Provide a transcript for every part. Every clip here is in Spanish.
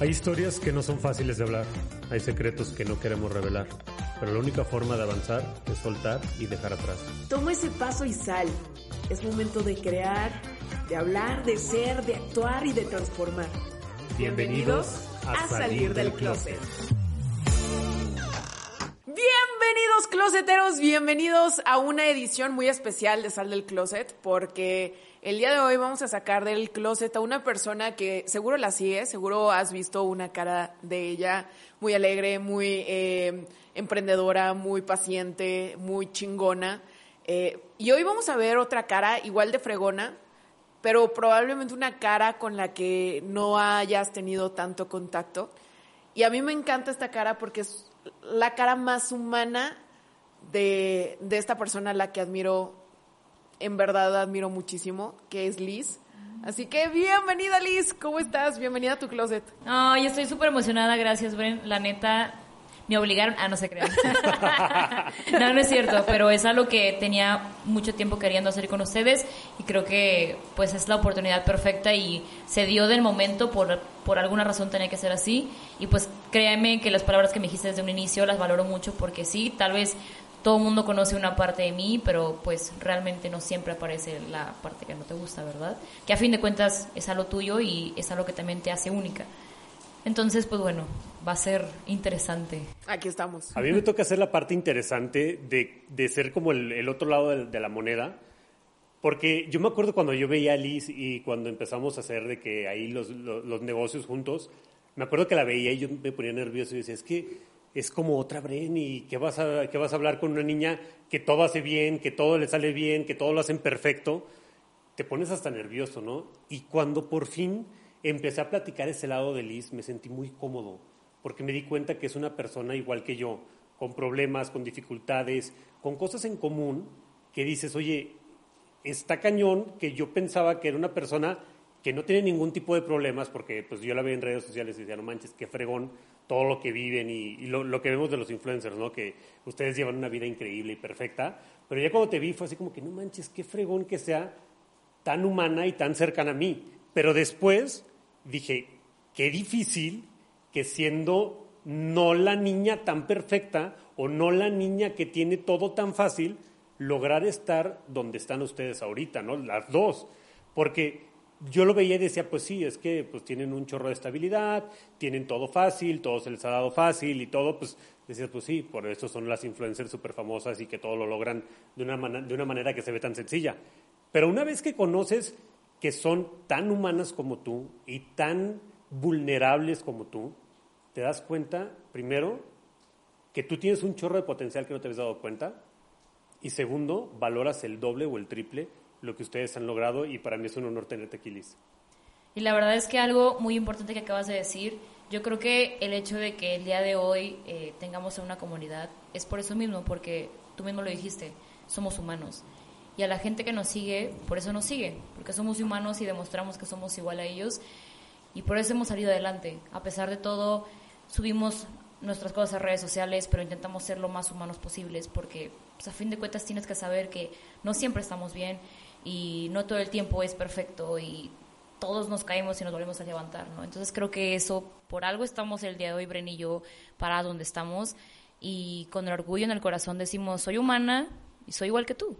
Hay historias que no son fáciles de hablar, hay secretos que no queremos revelar, pero la única forma de avanzar es soltar y dejar atrás. Toma ese paso y sal. Es momento de crear, de hablar, de ser, de actuar y de transformar. Bienvenidos a, salir, del closet. Bienvenidos closeteros, bienvenidos a una edición muy especial de Sal del Closet porque el día de hoy vamos a sacar del closet a una persona que seguro la sigue, seguro has visto una cara de ella muy alegre, muy eh, emprendedora, muy paciente, muy chingona. Eh, y hoy vamos a ver otra cara igual de fregona, pero probablemente una cara con la que no hayas tenido tanto contacto. Y a mí me encanta esta cara porque es la cara más humana de, de esta persona a la que admiro en verdad admiro muchísimo, que es Liz. Así que bienvenida Liz, ¿cómo estás? Bienvenida a tu closet. Ay, estoy súper emocionada, gracias Bren. La neta, me obligaron, ah, no se crean. no, no es cierto, pero es algo que tenía mucho tiempo queriendo hacer con ustedes y creo que pues es la oportunidad perfecta y se dio del momento por, por alguna razón tenía que ser así y pues créanme que las palabras que me dijiste desde un inicio las valoro mucho porque sí, tal vez todo el mundo conoce una parte de mí, pero pues realmente no siempre aparece la parte que no te gusta, ¿verdad? Que a fin de cuentas es algo tuyo y es algo que también te hace única. Entonces, pues bueno, va a ser interesante. Aquí estamos. A mí me toca hacer la parte interesante de, de ser como el, otro lado de, la moneda, porque yo me acuerdo cuando yo veía a Liz y cuando empezamos a hacer de que ahí los, los, los negocios juntos, me acuerdo que la veía y yo me ponía nervioso y decía, es que es como otra Bren y que vas, a, que vas a hablar con una niña que todo hace bien, que todo le sale bien, que todo lo hacen perfecto, te pones hasta nervioso, ¿no? Y cuando por fin empecé a platicar ese lado de Liz, me sentí muy cómodo, porque me di cuenta que es una persona igual que yo, con problemas, con dificultades, con cosas en común, que dices, oye, está cañón que yo pensaba que era una persona que no tiene ningún tipo de problemas, porque pues yo la veo en redes sociales y decía, no manches, qué fregón todo lo que viven y, lo, que vemos de los influencers, ¿no? Que ustedes llevan una vida increíble y perfecta, pero ya cuando te vi fue así como que no manches, qué fregón que sea tan humana y tan cercana a mí. Pero después dije, qué difícil que siendo no la niña tan perfecta o no la niña que tiene todo tan fácil, lograr estar donde están ustedes ahorita, ¿no? Las dos. Porque yo lo veía y decía, pues sí, es que pues tienen un chorro de estabilidad, tienen todo fácil, todo se les ha dado fácil y todo, pues decías, pues sí, por eso son las influencers súper famosas y que todo lo logran de una, de una manera que se ve tan sencilla. Pero una vez que conoces que son tan humanas como tú y tan vulnerables como tú, te das cuenta, primero, que tú tienes un chorro de potencial que no te habías dado cuenta, y segundo, valoras el doble o el triple lo que ustedes han logrado y para mí es un honor tenerte aquí, Liz. Y la verdad es que algo muy importante que acabas de decir, yo creo que el hecho de que el día de hoy eh, tengamos una comunidad es por eso mismo, porque tú mismo lo dijiste, somos humanos. Y a la gente que nos sigue, por eso nos sigue, porque somos humanos y demostramos que somos igual a ellos. Y por eso hemos salido adelante. A pesar de todo, subimos nuestras cosas a redes sociales, pero intentamos ser lo más humanos posibles, porque pues, a fin de cuentas tienes que saber que no siempre estamos bien y no todo el tiempo es perfecto y todos nos caemos y nos volvemos a levantar, ¿no? Entonces creo que eso, por algo estamos el día de hoy, Bren y yo, para donde estamos y con el orgullo en el corazón decimos, soy humana y soy igual que tú.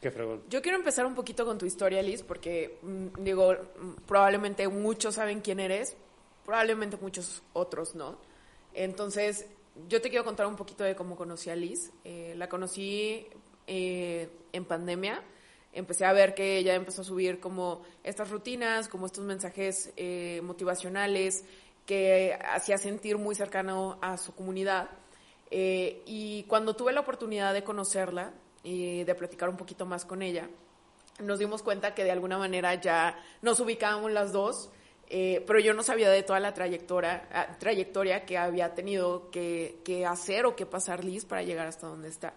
Qué fregón. Yo quiero empezar un poquito con tu historia, Liz, porque mm, digo, mm, probablemente muchos saben quién eres, probablemente muchos otros no. Entonces, yo te quiero contar un poquito de cómo conocí a Liz. Eh, la conocí eh, en pandemia empecé a ver que ella empezó a subir como estas rutinas, como estos mensajes eh, motivacionales que hacía sentir muy cercano a su comunidad. Eh, y cuando tuve la oportunidad de conocerla y de platicar un poquito más con ella, nos dimos cuenta que de alguna manera ya nos ubicábamos las dos, eh, pero yo no sabía de toda la trayectoria, ah, trayectoria que había tenido que, que hacer o que pasar Liz para llegar hasta donde está.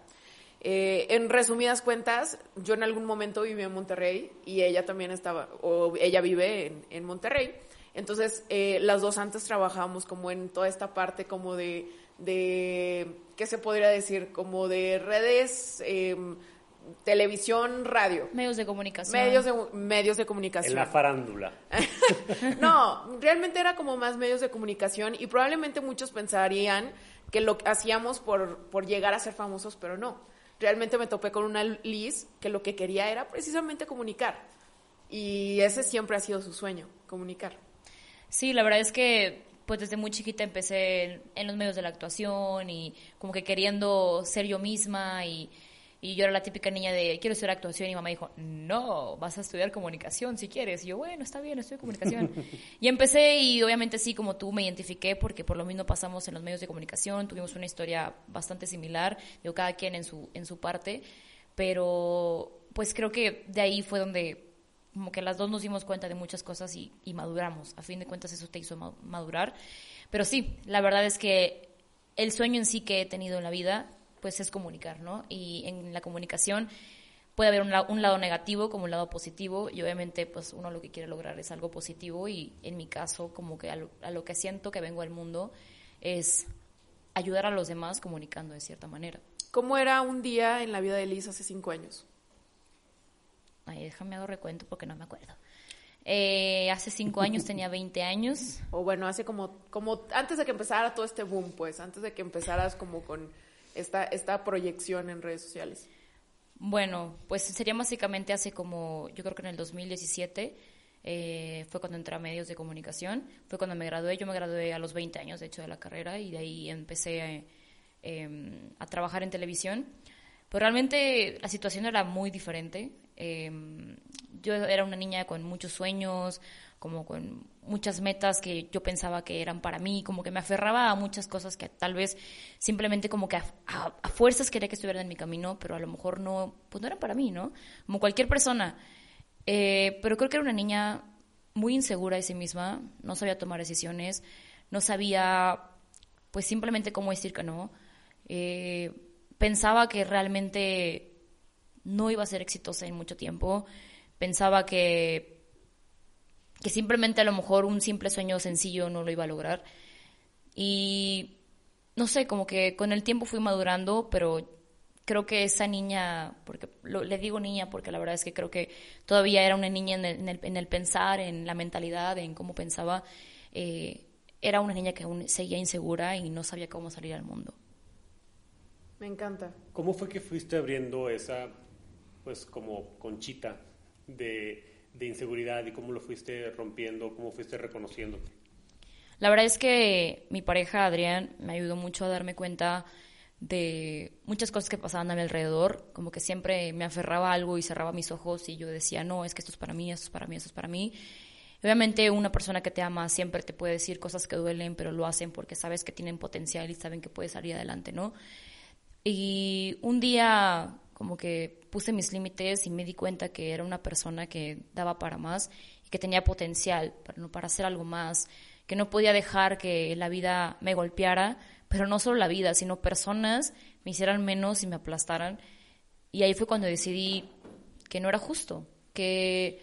Eh, en resumidas cuentas, yo en algún momento viví en Monterrey y ella también estaba, o ella vive en, Monterrey. Entonces, eh, las dos antes trabajábamos como en toda esta parte como de, de ¿qué se podría decir? Como de redes, em, televisión, radio. Medios de comunicación. Medios de, medios de comunicación. En la farándula. no, realmente era como más medios de comunicación y probablemente muchos pensarían que lo hacíamos por, por llegar a ser famosos, pero no. Realmente me topé con una Liz que lo que quería era precisamente comunicar. Y ese siempre ha sido su sueño, comunicar. Sí, la verdad es que pues desde muy chiquita empecé en, los medios de la actuación y como que queriendo ser yo misma y, y, yo era la típica niña de quiero estudiar actuación y mamá dijo, no, vas a estudiar comunicación si quieres. Y yo, bueno, está bien, estudio comunicación. y empecé y obviamente sí, como tú me identifiqué porque por lo mismo pasamos en los medios de comunicación, tuvimos una historia bastante similar, digo, cada quien en su, en su parte, pero pues creo que de ahí fue donde como que las dos nos dimos cuenta de muchas cosas y, maduramos. A fin de cuentas eso te hizo madurar. Pero sí, la verdad es que el sueño en sí que he tenido en la vida, pues es comunicar, ¿no? Y en la comunicación puede haber un, lado negativo como un lado positivo y obviamente pues uno lo que quiere lograr es algo positivo y en mi caso como que a lo, a lo que siento que vengo al mundo es ayudar a los demás comunicando de cierta manera. ¿Cómo era un día en la vida de Liz hace cinco años? Ay, déjame hago recuento porque no me acuerdo. Eh, hace cinco años tenía 20 años. O bueno, hace como, como antes de que empezara todo este boom, pues, antes de que empezaras como con esta, esta proyección en redes sociales. Bueno, pues sería básicamente hace como, yo creo que en el 2017 eh, fue cuando entré a medios de comunicación, fue cuando me gradué, yo me gradué a los 20 años, de hecho, de la carrera y de ahí empecé eh, a trabajar en televisión. Pero realmente la situación era muy diferente. Em, yo era una niña con muchos sueños, como con muchas metas que yo pensaba que eran para mí, como que me aferraba a muchas cosas que tal vez simplemente como que a, fuerzas quería que estuvieran en mi camino, pero a lo mejor no, pues no eran para mí, ¿no? Como cualquier persona. Eh, pero creo que era una niña muy insegura de sí misma, no sabía tomar decisiones, no sabía pues simplemente cómo decir que no. Eh, pensaba que realmente no iba a ser exitosa en mucho tiempo. Pensaba que, que simplemente a lo mejor un simple sueño sencillo no lo iba a lograr. Y no sé, como que con el tiempo fui madurando, pero creo que esa niña, porque le digo niña porque la verdad es que creo que todavía era una niña en el, en el, pensar, en la mentalidad, en cómo pensaba, eh, era una niña que aún seguía insegura y no sabía cómo salir al mundo. Me encanta. ¿Cómo fue que fuiste abriendo esa pues como conchita de, de inseguridad y cómo lo fuiste rompiendo, cómo fuiste reconociendo? La verdad es que mi pareja Adrián me ayudó mucho a darme cuenta de muchas cosas que pasaban a mi alrededor, como que siempre me aferraba a algo y cerraba mis ojos y yo decía, no, es que esto es para mí, esto es para mí, esto es para mí. Obviamente una persona que te ama siempre te puede decir cosas que duelen, pero lo hacen porque sabes que tienen potencial y saben que puedes salir adelante, ¿no? Y un día como que puse mis límites y me di cuenta que era una persona que daba para más y que tenía potencial para, para hacer algo más, que no podía dejar que la vida me golpeara, pero no solo la vida, sino personas me hicieran menos y me aplastaran. Y ahí fue cuando decidí que no era justo, que,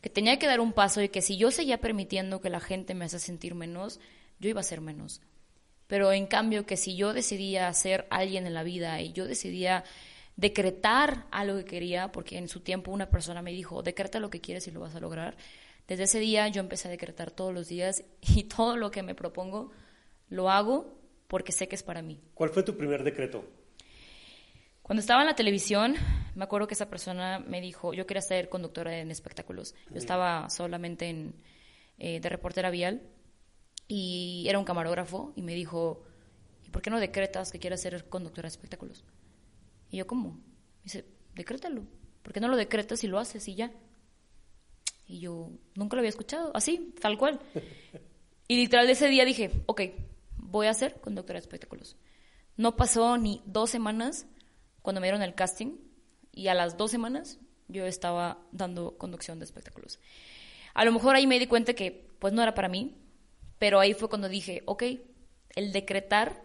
que tenía que dar un paso y que si yo seguía permitiendo que la gente me hace sentir menos, yo iba a ser menos. Pero en cambio que si yo decidía ser alguien en la vida y yo decidía decretar algo que quería, porque en su tiempo una persona me dijo, decreta lo que quieres y lo vas a lograr. Desde ese día yo empecé a decretar todos los días y todo lo que me propongo lo hago porque sé que es para mí. ¿Cuál fue tu primer decreto? Cuando estaba en la televisión, me acuerdo que esa persona me dijo, yo quería ser conductora en espectáculos. Yo estaba solamente en, eh, de reportera vial y era un camarógrafo y me dijo, ¿y por qué no decretas que quieras ser conductora de espectáculos? Y yo, ¿cómo? dice, decrétalo. ¿Por qué no lo decretas y lo haces y ya? Y yo nunca lo había escuchado, así, tal cual. Y literal ese día dije, ok, voy a ser conductora de espectáculos. No pasó ni dos semanas cuando me dieron el casting y a las dos semanas yo estaba dando conducción de espectáculos. A lo mejor ahí me di cuenta que pues no era para mí, pero ahí fue cuando dije, ok, el decretar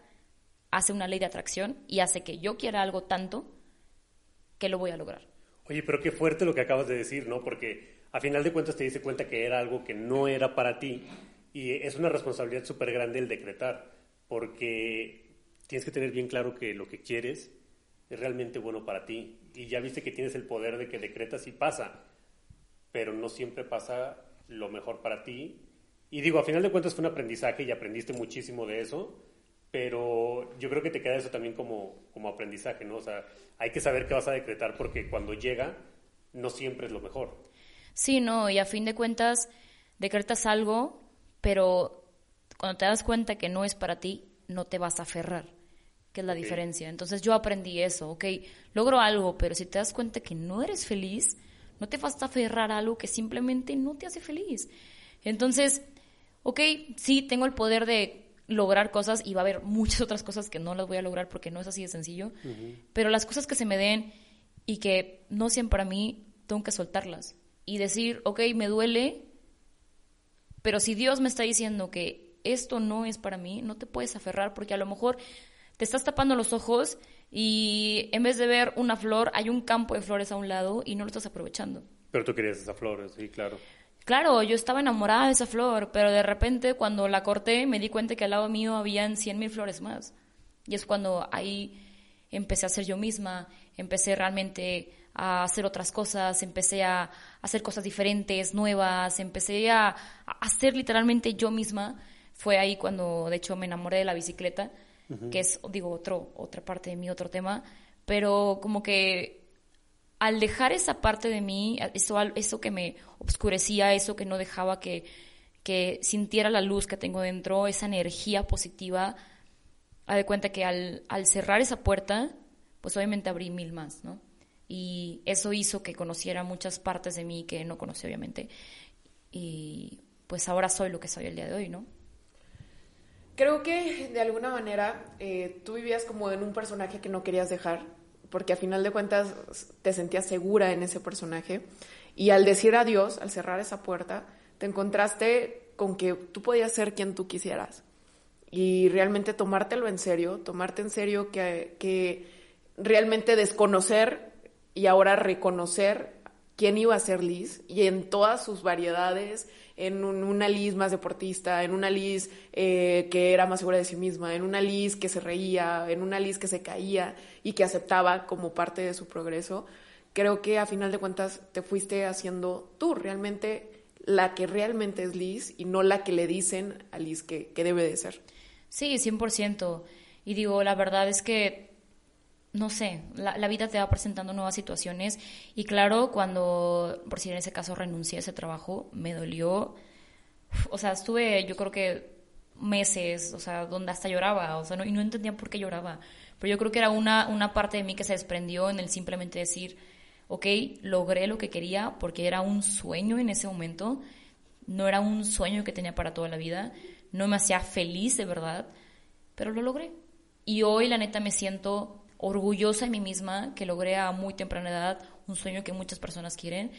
hace una ley de atracción y hace que yo quiera algo tanto que lo voy a lograr. Oye, pero qué fuerte lo que acabas de decir, ¿no? Porque a final de cuentas te diste cuenta que era algo que no era para ti y es una responsabilidad súper grande el decretar, porque tienes que tener bien claro que lo que quieres es realmente bueno para ti. Y ya viste que tienes el poder de que decretas y pasa, pero no siempre pasa lo mejor para ti. Y digo, a final de cuentas fue un aprendizaje y aprendiste muchísimo de eso, pero yo creo que te queda eso también como, como aprendizaje, ¿no? O sea, hay que saber qué vas a decretar porque cuando llega, no siempre es lo mejor. Sí, no, y a fin de cuentas, decretas algo, pero cuando te das cuenta que no es para ti, no te vas a aferrar, que es la diferencia. Entonces yo aprendí eso, ok, logro algo, pero si te das cuenta que no eres feliz, no te vas a aferrar a algo que simplemente no te hace feliz. Entonces, ok, sí, tengo el poder de lograr cosas y va a haber muchas otras cosas que no las voy a lograr porque no es así de sencillo, pero las cosas que se me den y que no sean para mí, tengo que soltarlas y decir, ok, me duele, pero si Dios me está diciendo que esto no es para mí, no te puedes aferrar porque a lo mejor te estás tapando los ojos y en vez de ver una flor, hay un campo de flores a un lado y no lo estás aprovechando. Pero tú querías esa flor, sí, claro. Claro, yo estaba enamorada de esa flor, pero de repente cuando la corté me di cuenta que al lado mío habían cien mil flores más. Y es cuando ahí empecé a ser yo misma, empecé realmente a hacer otras cosas, empecé a hacer cosas diferentes, nuevas, empecé a, a hacer literalmente yo misma. Fue ahí cuando, de hecho, me enamoré de la bicicleta, que es, digo, otro, otra parte de mí, otro tema, pero como que al dejar esa parte de mí, eso, eso que me obscurecía, eso que no dejaba que, que sintiera la luz que tengo dentro, esa energía positiva, a de cuenta que al, al cerrar esa puerta, pues obviamente abrí mil más, ¿no? Y eso hizo que conociera muchas partes de mí que no conocí, obviamente. Y pues ahora soy lo que soy el día de hoy, ¿no? Creo que de alguna manera eh, tú vivías como en un personaje que no querías dejar, porque a final de cuentas te sentías segura en ese personaje. Y al decir adiós, al cerrar esa puerta, te encontraste con que tú podías ser quien tú quisieras. Y realmente tomártelo en serio, tomarte en serio que, que realmente desconocer y ahora reconocer quién iba a ser Liz y en todas sus variedades, en una Liz más deportista, en una Liz eh, que era más segura de sí misma, en una Liz que se reía, en una Liz que se caía y que aceptaba como parte de su progreso, creo que a final de cuentas te fuiste haciendo tú realmente la que realmente es Liz y no la que le dicen a Liz que, que debe de ser. Sí, 100%. Y digo, la verdad es que no sé, la, vida te va presentando nuevas situaciones. Y claro, cuando, por si en ese caso renuncié a ese trabajo, me dolió, o sea, estuve yo creo que meses, o sea, donde hasta lloraba, o sea, no, y no entendía por qué lloraba, pero yo creo que era una, una parte de mí que se desprendió en el simplemente decir, ok, logré lo que quería porque era un sueño en ese momento, no era un sueño que tenía para toda la vida, no me hacía feliz de verdad, pero lo logré. Y hoy la neta me siento orgullosa de mí misma que logré a muy temprana edad un sueño que muchas personas quieren,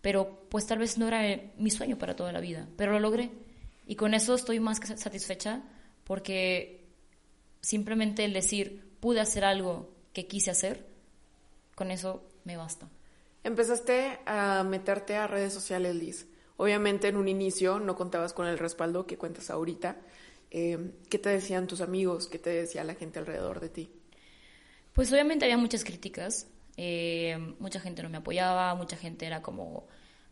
pero pues tal vez no era mi sueño para toda la vida, pero lo logré. Y con eso estoy más que satisfecha porque simplemente el decir pude hacer algo que quise hacer, con eso me basta. Empezaste a meterte a redes sociales, Liz. Obviamente en un inicio no contabas con el respaldo que cuentas ahorita. Eh, ¿Qué te decían tus amigos? ¿Qué te decía la gente alrededor de ti? Pues obviamente había muchas críticas, eh, mucha gente no me apoyaba, mucha gente era como,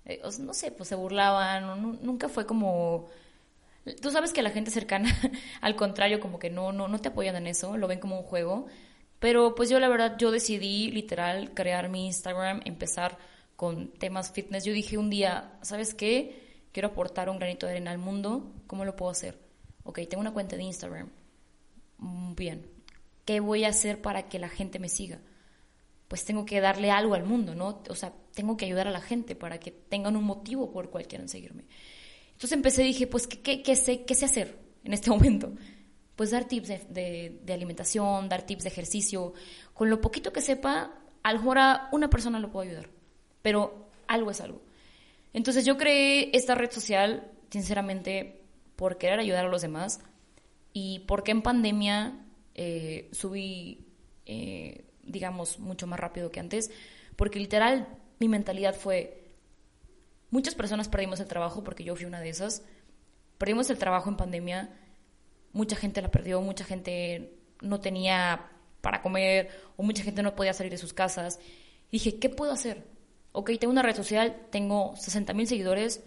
eh, no sé, pues se burlaban, nunca fue como... Tú sabes que la gente cercana, al contrario, como que no, no, no te apoyan en eso, lo ven como un juego. Pero pues yo la verdad, yo decidí literal crear mi Instagram, empezar con temas fitness. Yo dije un día, ¿sabes qué? Quiero aportar un granito de arena al mundo, ¿cómo lo puedo hacer? Ok, tengo una cuenta de Instagram. Mm, bien, ¿qué voy a hacer para que la gente me siga? Pues tengo que darle algo al mundo, ¿no? O sea, tengo que ayudar a la gente para que tengan un motivo por cual quieran seguirme. Entonces empecé, dije, pues, ¿qué, qué, sé, qué sé hacer en este momento? Pues dar tips de, de, alimentación, dar tips de ejercicio. Con lo poquito que sepa, a lo mejor a una persona lo puedo ayudar, pero algo es algo. Entonces yo creé esta red social, sinceramente, por querer ayudar a los demás y porque en pandemia eh, subí, eh, digamos, mucho más rápido que antes, porque literal mi mentalidad fue, muchas personas perdimos el trabajo, porque yo fui una de esas, perdimos el trabajo en pandemia, mucha gente la perdió, mucha gente no tenía para comer, o mucha gente no podía salir de sus casas. Dije, ¿qué puedo hacer? Ok, tengo una red social, tengo 60 mil seguidores,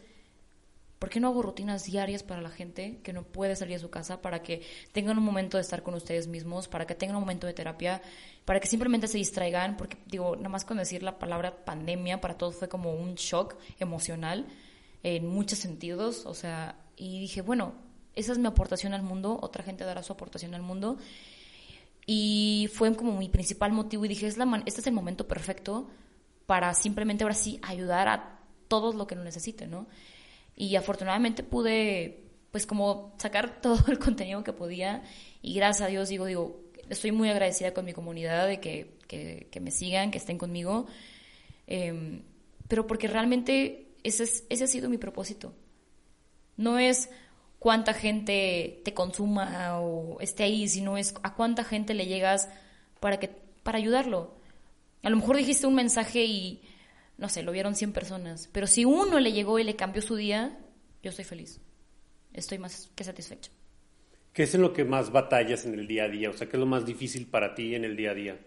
¿Por qué no hago rutinas diarias para la gente que no puede salir de su casa, para que tengan un momento de estar con ustedes mismos, para que tengan un momento de terapia, para que simplemente se distraigan? Porque, digo, nada más con decir la palabra pandemia, para todos fue como un shock emocional en muchos sentidos. O sea, y dije, bueno, esa es mi aportación al mundo, otra gente dará su aportación al mundo. Y fue como mi principal motivo y dije, es la este es el momento perfecto para simplemente ahora sí ayudar a todos lo que lo necesiten, ¿no? Y afortunadamente pude pues como sacar todo el contenido que podía y gracias a Dios digo, digo, estoy muy agradecida con mi comunidad de que, que, me sigan, que estén conmigo, em, pero porque realmente ese, es, ese ha sido mi propósito. No es cuánta gente te consuma o esté ahí, sino es a cuánta gente le llegas para, que, para ayudarlo. A lo mejor dijiste un mensaje y no sé, lo vieron 100 personas, pero si uno le llegó y le cambió su día, yo estoy feliz. Estoy más que satisfecho. ¿Qué es en lo que más batallas en el día a día? O sea, ¿qué es lo más difícil para ti en el día a día?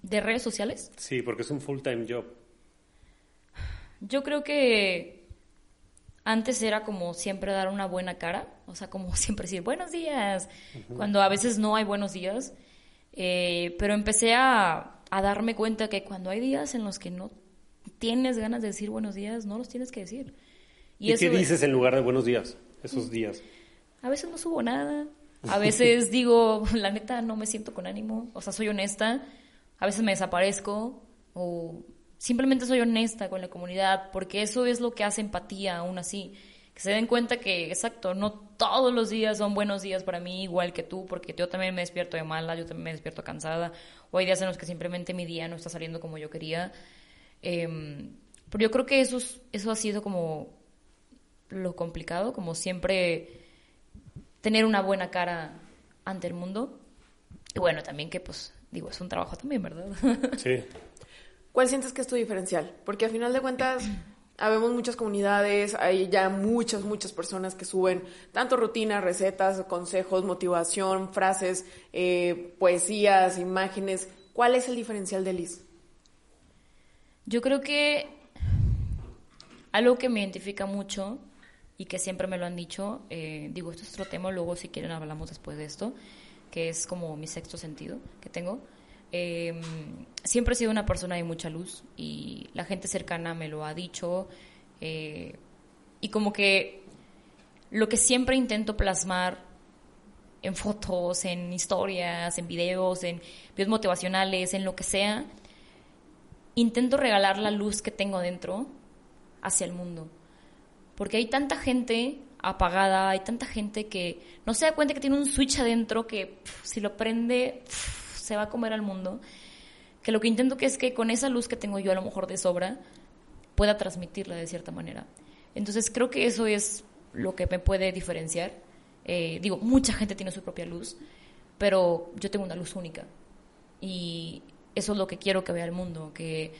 ¿De redes sociales? Sí, porque es un full-time job. Yo creo que antes era como siempre dar una buena cara, o sea, como siempre decir buenos días, cuando a veces no hay buenos días. Eh, pero empecé a a darme cuenta que cuando hay días en los que no tienes ganas de decir buenos días, no los tienes que decir. ¿Y, qué dices en lugar de buenos días esos días? A veces no subo nada, a veces digo, la neta no me siento con ánimo, o sea, soy honesta, a veces me desaparezco. O simplemente soy honesta con la comunidad, porque eso es lo que hace empatía aún así que se den cuenta que, exacto, no todos los días son buenos días para mí, igual que tú, porque yo también me despierto de mala, yo también me despierto cansada, o hay días en los que simplemente mi día no está saliendo como yo quería. Em, pero yo creo que eso, eso ha sido como lo complicado, como siempre tener una buena cara ante el mundo. Y bueno, también que pues, digo, es un trabajo también, ¿verdad? Sí. ¿Cuál sientes que es tu diferencial? Porque a final de cuentas Habemos muchas comunidades, hay ya muchas, muchas personas que suben tanto rutinas, recetas, consejos, motivación, frases, eh, poesías, imágenes. ¿Cuál es el diferencial de Liz? Yo creo que algo que me identifica mucho y que siempre me lo han dicho, eh, digo, esto es otro tema, luego si quieren hablamos después de esto, que es como mi sexto sentido que tengo. Em, siempre he sido una persona de mucha luz y la gente cercana me lo ha dicho. Eh, y como que lo que siempre intento plasmar en fotos, en historias, en videos, en videos motivacionales, en lo que sea, intento regalar la luz que tengo dentro hacia el mundo. Porque hay tanta gente apagada, hay tanta gente que no se da cuenta que tiene un switch adentro que si lo prende se va a comer al mundo, que lo que intento que es que con esa luz que tengo yo a lo mejor de sobra, pueda transmitirla de cierta manera. Entonces creo que eso es lo que me puede diferenciar. Eh, digo, mucha gente tiene su propia luz, pero yo tengo una luz única. Y eso es lo que quiero que vea el mundo, que,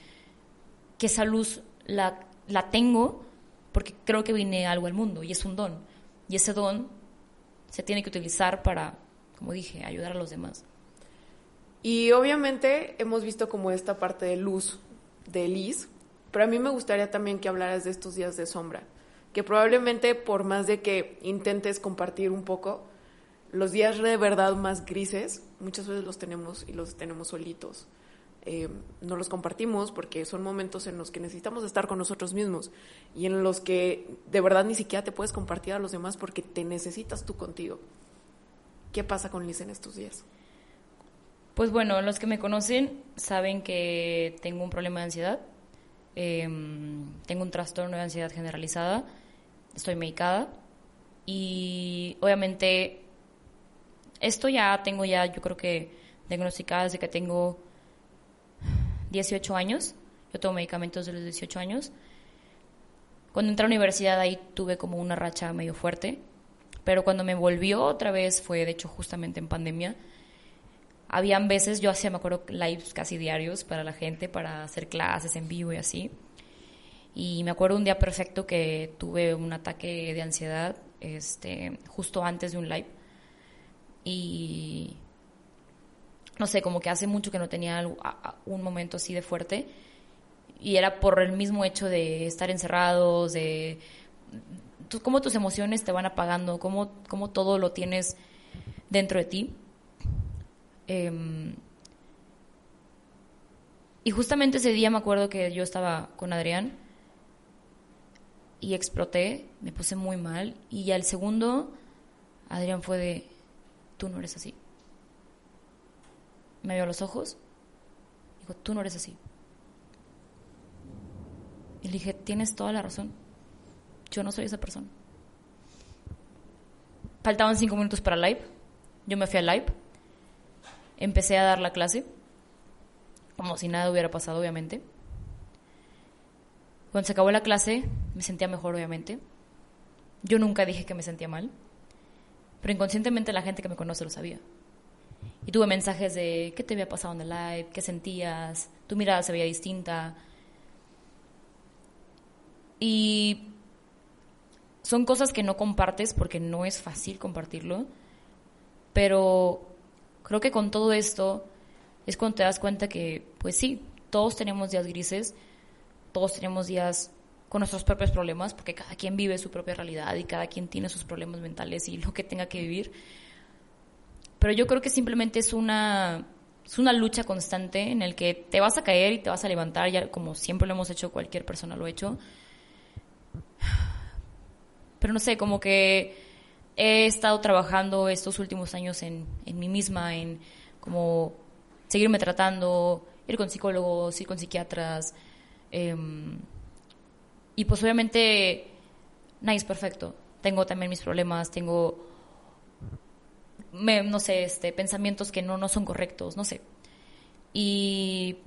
que esa luz la, la tengo porque creo que vine algo al mundo y es un don. Y ese don se tiene que utilizar para, como dije, ayudar a los demás. Y obviamente hemos visto como esta parte de luz de Liz, pero a mí me gustaría también que hablaras de estos días de sombra, que probablemente por más de que intentes compartir un poco, los días de verdad más grises, muchas veces los tenemos y los tenemos solitos. Eh, no los compartimos porque son momentos en los que necesitamos estar con nosotros mismos y en los que de verdad ni siquiera te puedes compartir a los demás porque te necesitas tú contigo. ¿Qué pasa con Liz en estos días? Pues bueno, los que me conocen saben que tengo un problema de ansiedad, em, tengo un trastorno de ansiedad generalizada, estoy medicada y obviamente esto ya tengo ya, yo creo que diagnosticada desde que tengo 18 años, yo tomo medicamentos desde los 18 años. Cuando entré a la universidad ahí tuve como una racha medio fuerte, pero cuando me volvió otra vez fue de hecho justamente en pandemia habían veces, yo hacía, me acuerdo, lives casi diarios para la gente, para hacer clases en vivo y así. Y me acuerdo un día perfecto que tuve un ataque de ansiedad este, justo antes de un live. Y no sé, como que hace mucho que no tenía un momento así de fuerte. Y era por el mismo hecho de estar encerrados, de cómo tus emociones te van apagando, cómo, cómo todo lo tienes dentro de ti. Em, y justamente ese día me acuerdo que yo estaba con Adrián y exploté, me puse muy mal. Y al segundo, Adrián fue de, tú no eres así. Me vio a los ojos, dijo, tú no eres así. Y le dije, tienes toda la razón. Yo no soy esa persona. Faltaban cinco minutos para live. Yo me fui al live. Empecé a dar la clase. Como si nada hubiera pasado, obviamente. Cuando se acabó la clase, me sentía mejor, obviamente. Yo nunca dije que me sentía mal. Pero inconscientemente la gente que me conoce lo sabía. Y tuve mensajes de qué te había pasado en el live, qué sentías, tu mirada se veía distinta. Y son cosas que no compartes porque no es fácil compartirlo. Pero creo que con todo esto es cuando te das cuenta que, pues sí, todos tenemos días grises, todos tenemos días con nuestros propios problemas, porque cada quien vive su propia realidad y cada quien tiene sus problemas mentales y lo que tenga que vivir. Pero yo creo que simplemente es una, es una lucha constante en el que te vas a caer y te vas a levantar, ya como siempre lo hemos hecho, cualquier persona lo ha hecho. Pero no sé, como que he estado trabajando estos últimos años en, en mí misma, en como seguirme tratando, ir con psicólogos, ir con psiquiatras. em, y pues obviamente nadie es perfecto. Tengo también mis problemas, tengo, no sé, este, pensamientos que no, no son correctos, no sé. Y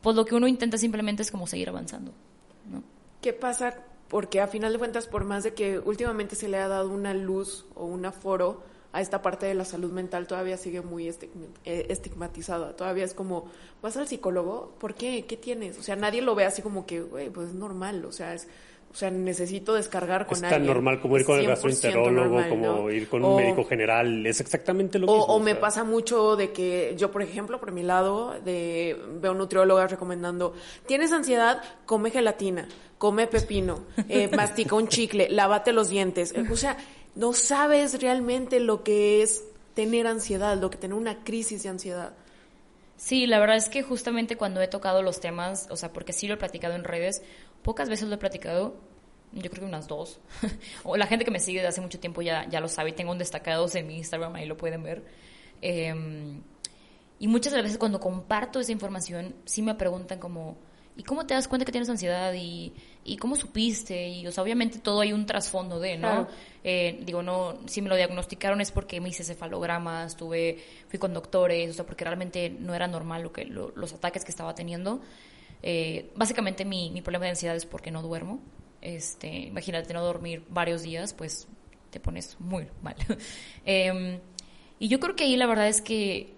pues lo que uno intenta simplemente es como seguir avanzando. ¿Qué pasa? Porque a final de cuentas, por más de que últimamente se le ha dado una luz o un aforo a esta parte de la salud mental, todavía sigue muy eh, estigmatizada. Todavía es como, ¿vas al psicólogo? ¿Por qué? ¿Qué tienes? O sea, nadie lo ve así como que, güey, pues es normal. O sea, es, o sea, necesito descargar con Es alguien. tan normal como ir con el 100% gastroenterólogo, normal, como ¿no? ir con O- un médico general. Es exactamente lo o, mismo. o me sea. pasa mucho de que yo, por ejemplo, por mi lado, de, veo nutriólogas recomendando, tienes ansiedad, come gelatina, come pepino, eh, mastica un chicle, lávate los dientes. Eh, O sea, no sabes realmente lo que es tener ansiedad, lo que tener una crisis de ansiedad. Sí, la verdad es que justamente cuando he tocado los temas, o sea, porque sí lo he platicado en redes, pocas veces lo he platicado, yo creo que unas dos. o la gente que me sigue de hace mucho tiempo ya, ya lo sabe, y tengo un destacados en mi Instagram, ahí lo pueden ver. Eh, y muchas de las veces cuando comparto esa información, sí me preguntan como, ¿y cómo te das cuenta que tienes ansiedad? ¿Y, y cómo supiste? Y, o sea, obviamente todo hay un trasfondo de, ¿no? Claro. Eh, digo, no, si me lo diagnosticaron es porque me hice cefalogramas, tuve, fui con doctores, o sea, porque realmente no era normal lo que, lo- los ataques que estaba teniendo. Eh, básicamente mi, mi problema de ansiedad es porque no duermo. Este, imagínate no dormir varios días, pues te pones muy mal. Em, y yo creo que ahí la verdad es que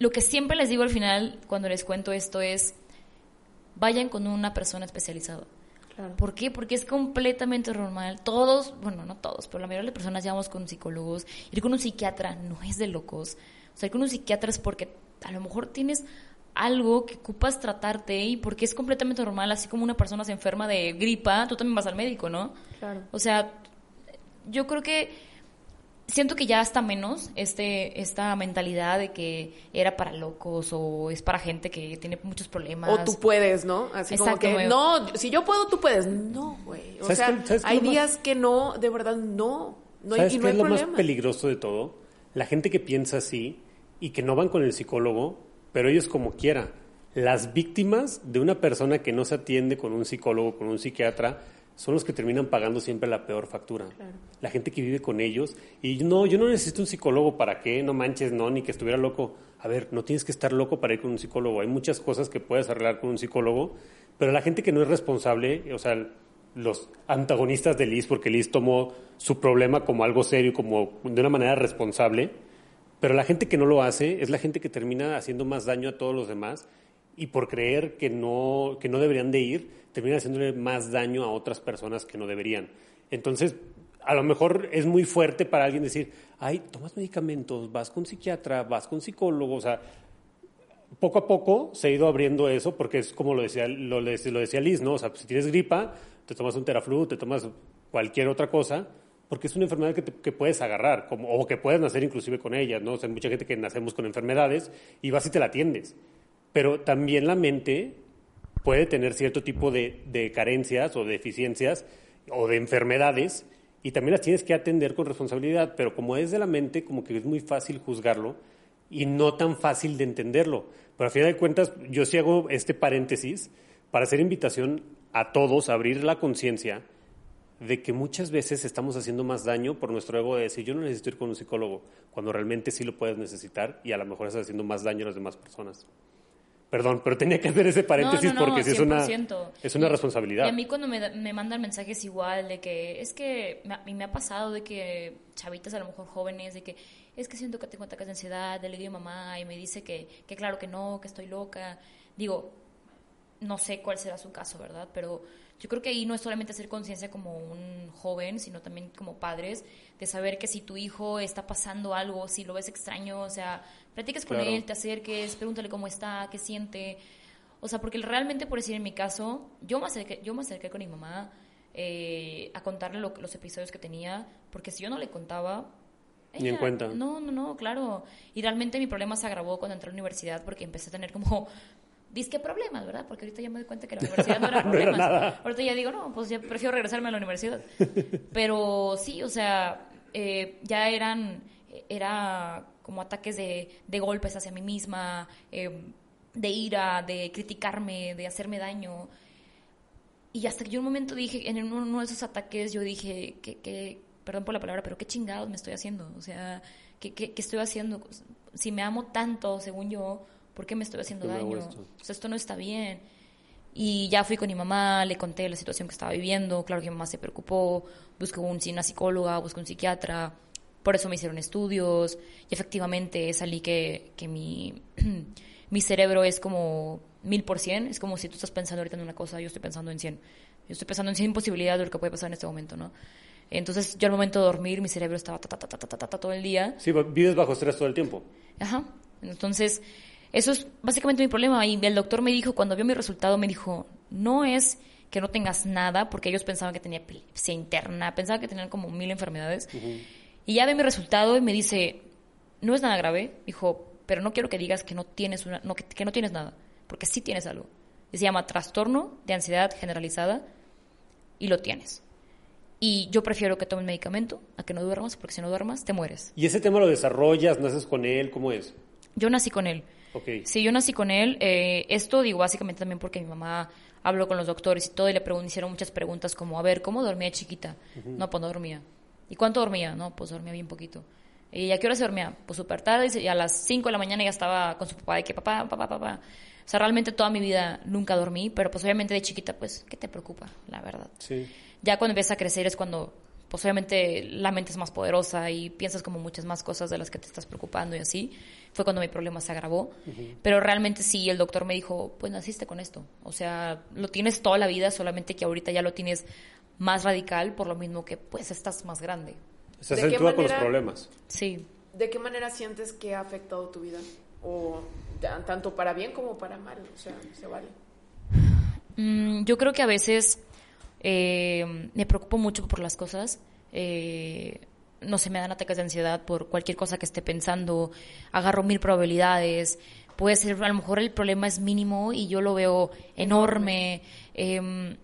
lo que siempre les digo al final cuando les cuento esto es, vayan con una persona especializada. Claro. ¿Por qué? Porque es completamente normal. Todos, bueno, no todos, pero la mayoría de las personas ya vamos con psicólogos. Ir con un psiquiatra no es de locos. O sea, ir con un psiquiatra es porque a lo mejor tienes algo que ocupas tratarte y porque es completamente normal, así como una persona se enferma de gripa, tú también vas al médico, ¿no? Claro. O sea, yo creo que siento que ya está menos este esta mentalidad de que era para locos o es para gente que tiene muchos problemas. O tú puedes, ¿no? Así como Exacto, que, güey. no, si yo puedo, tú puedes. No, güey. O ¿Sabes sea, qué- hay más- días que no, de verdad, no. No hay, ¿Sabes y no qué hay es lo problema. más peligroso de todo? La gente que piensa así y que no van con el psicólogo, pero ellos como quiera. Las víctimas de una persona que no se atiende con un psicólogo, con un psiquiatra, son los que terminan pagando siempre la peor factura. La gente que vive con ellos. Y no, yo no necesito un psicólogo para qué, no manches, no, ni que estuviera loco. A ver, no tienes que estar loco para ir con un psicólogo. Hay muchas cosas que puedes arreglar con un psicólogo, pero la gente que no es responsable, o sea, los antagonistas de Liz, porque Liz tomó su problema como algo serio, como de una manera responsable, pero la gente que no lo hace es la gente que termina haciendo más daño a todos los demás y por creer que no, que no deberían de ir, termina haciéndole más daño a otras personas que no deberían. Entonces, a lo mejor es muy fuerte para alguien decir, ay, tomas medicamentos, vas con psiquiatra, vas con psicólogo, o sea, poco a poco se ha ido abriendo eso porque es como lo decía, lo, lo decía Liz, ¿no? O sea, si tienes gripa, te tomas un teraflu, te tomas cualquier otra cosa, porque es una enfermedad que, que puedes agarrar, como, o que puedes nacer inclusive con ella, ¿no? O sea, hay mucha gente que nacemos con enfermedades y vas y te la atiendes. Pero también la mente puede tener cierto tipo de, de carencias o deficiencias o de enfermedades y también las tienes que atender con responsabilidad, pero como es de la mente, como que es muy fácil juzgarlo y no tan fácil de entenderlo. Pero a fin de cuentas, yo sí hago este paréntesis para hacer invitación a todos a abrir la conciencia de que muchas veces estamos haciendo más daño por nuestro ego de decir yo no necesito ir con un psicólogo, cuando realmente sí lo puedes necesitar y a lo mejor estás haciendo más daño a las demás personas. Perdón, pero tenía que hacer ese paréntesis porque sí es una, es una responsabilidad. Y a mí cuando me, me mandan mensajes igual de que es que me, me ha pasado de que chavitas a lo mejor jóvenes, de que es que siento que tengo ataques de ansiedad, le digo a mamá y me dice que, que claro que no, que estoy loca. Digo, no sé cuál será su caso, ¿verdad? Pero yo creo que ahí no es solamente hacer conciencia como un joven, sino también como padres, de saber que si tu hijo está pasando algo, si lo ves extraño, o sea, platiques con él, te acerques, pregúntale cómo está, qué siente. O sea, porque realmente, por decir en mi caso, yo me acerqué, yo me acerqué con mi mamá eh, a contarle los episodios que tenía, porque si yo no le contaba... Ni en cuenta. No, no, no, claro. Y realmente mi problema se agravó cuando entré a la universidad porque empecé a tener como disque problemas, ¿verdad? Porque ahorita ya me doy cuenta que la universidad no era problemas. ahorita ya digo, no, pues ya prefiero regresarme a la universidad. Pero sí, o sea, eh, ya eran, era como ataques de, de golpes hacia mí misma, eh, de ira, de criticarme, de hacerme daño. Y hasta que yo un momento dije, en uno de esos ataques, yo dije, que, perdón por la palabra, pero qué chingados me estoy haciendo. O sea, ¿qué, qué, qué estoy haciendo? Si me amo tanto, según yo, ¿por qué me estoy haciendo daño? Esto? O sea, esto no está bien. Y ya fui con mi mamá, le conté la situación que estaba viviendo, claro que mi mamá se preocupó, buscó un, una psicóloga, buscó un psiquiatra, por eso me hicieron estudios y efectivamente salí que, que mi, mi cerebro es como mil por cien, es como si tú estás pensando ahorita en una cosa, yo estoy pensando en cien. Yo estoy pensando en cien posibilidades de lo que puede pasar en este momento, ¿no? Entonces, yo al momento de dormir, mi cerebro estaba ta, ta, ta, ta, ta, ta, todo el día. Sí, vives bajo estrés todo el tiempo. Ajá. Entonces, eso es básicamente mi problema. Y el doctor me dijo, cuando vio mi resultado, me dijo, no es que no tengas nada, porque ellos pensaban que tenía epilepsia interna, pensaban que tenían como mil enfermedades. Y ya ve mi resultado y me dice, no es nada grave, dijo, pero no quiero que digas que no tienes, una, no, que, no tienes nada, porque sí tienes algo. se llama trastorno de ansiedad generalizada y lo tienes. Y yo prefiero que tomes medicamento a que no duermas, porque si no duermas, te mueres. ¿Y ese tema lo desarrollas? ¿Naces con él? ¿Cómo es? Yo nací con él. Okay. Sí, yo nací con él. Eh, esto digo básicamente también porque mi mamá habló con los doctores y todo y le hicieron muchas preguntas como, a ver, ¿cómo dormía chiquita? No, pues no dormía. ¿Y cuánto dormía? No, pues dormía bien poquito. ¿Y a qué hora se dormía? Pues súper tarde y a las 5 de la mañana ya estaba con su papá de que papá, papá, papá. O sea, realmente toda mi vida nunca dormí, pero pues obviamente de chiquita, pues, ¿qué te preocupa? La verdad. Sí. Ya cuando empiezas a crecer es cuando, pues obviamente la mente es más poderosa y piensas como muchas más cosas de las que te estás preocupando y así. Fue cuando mi problema se agravó. Pero realmente sí, el doctor me dijo, pues naciste con esto. O sea, lo tienes toda la vida, solamente que ahorita ya lo tienes más radical por lo mismo que pues estás más grande. Se acentúa con los problemas. Sí. ¿De qué manera sientes que ha afectado tu vida? O tanto para bien como para mal, o sea, se vale. Mm, yo creo que a veces eh, me preocupo mucho por las cosas. Eh, no se me dan ataques de ansiedad por cualquier cosa que esté pensando. Agarro mil probabilidades. Puede ser, a lo mejor el problema es mínimo y yo lo veo enorme. Eh,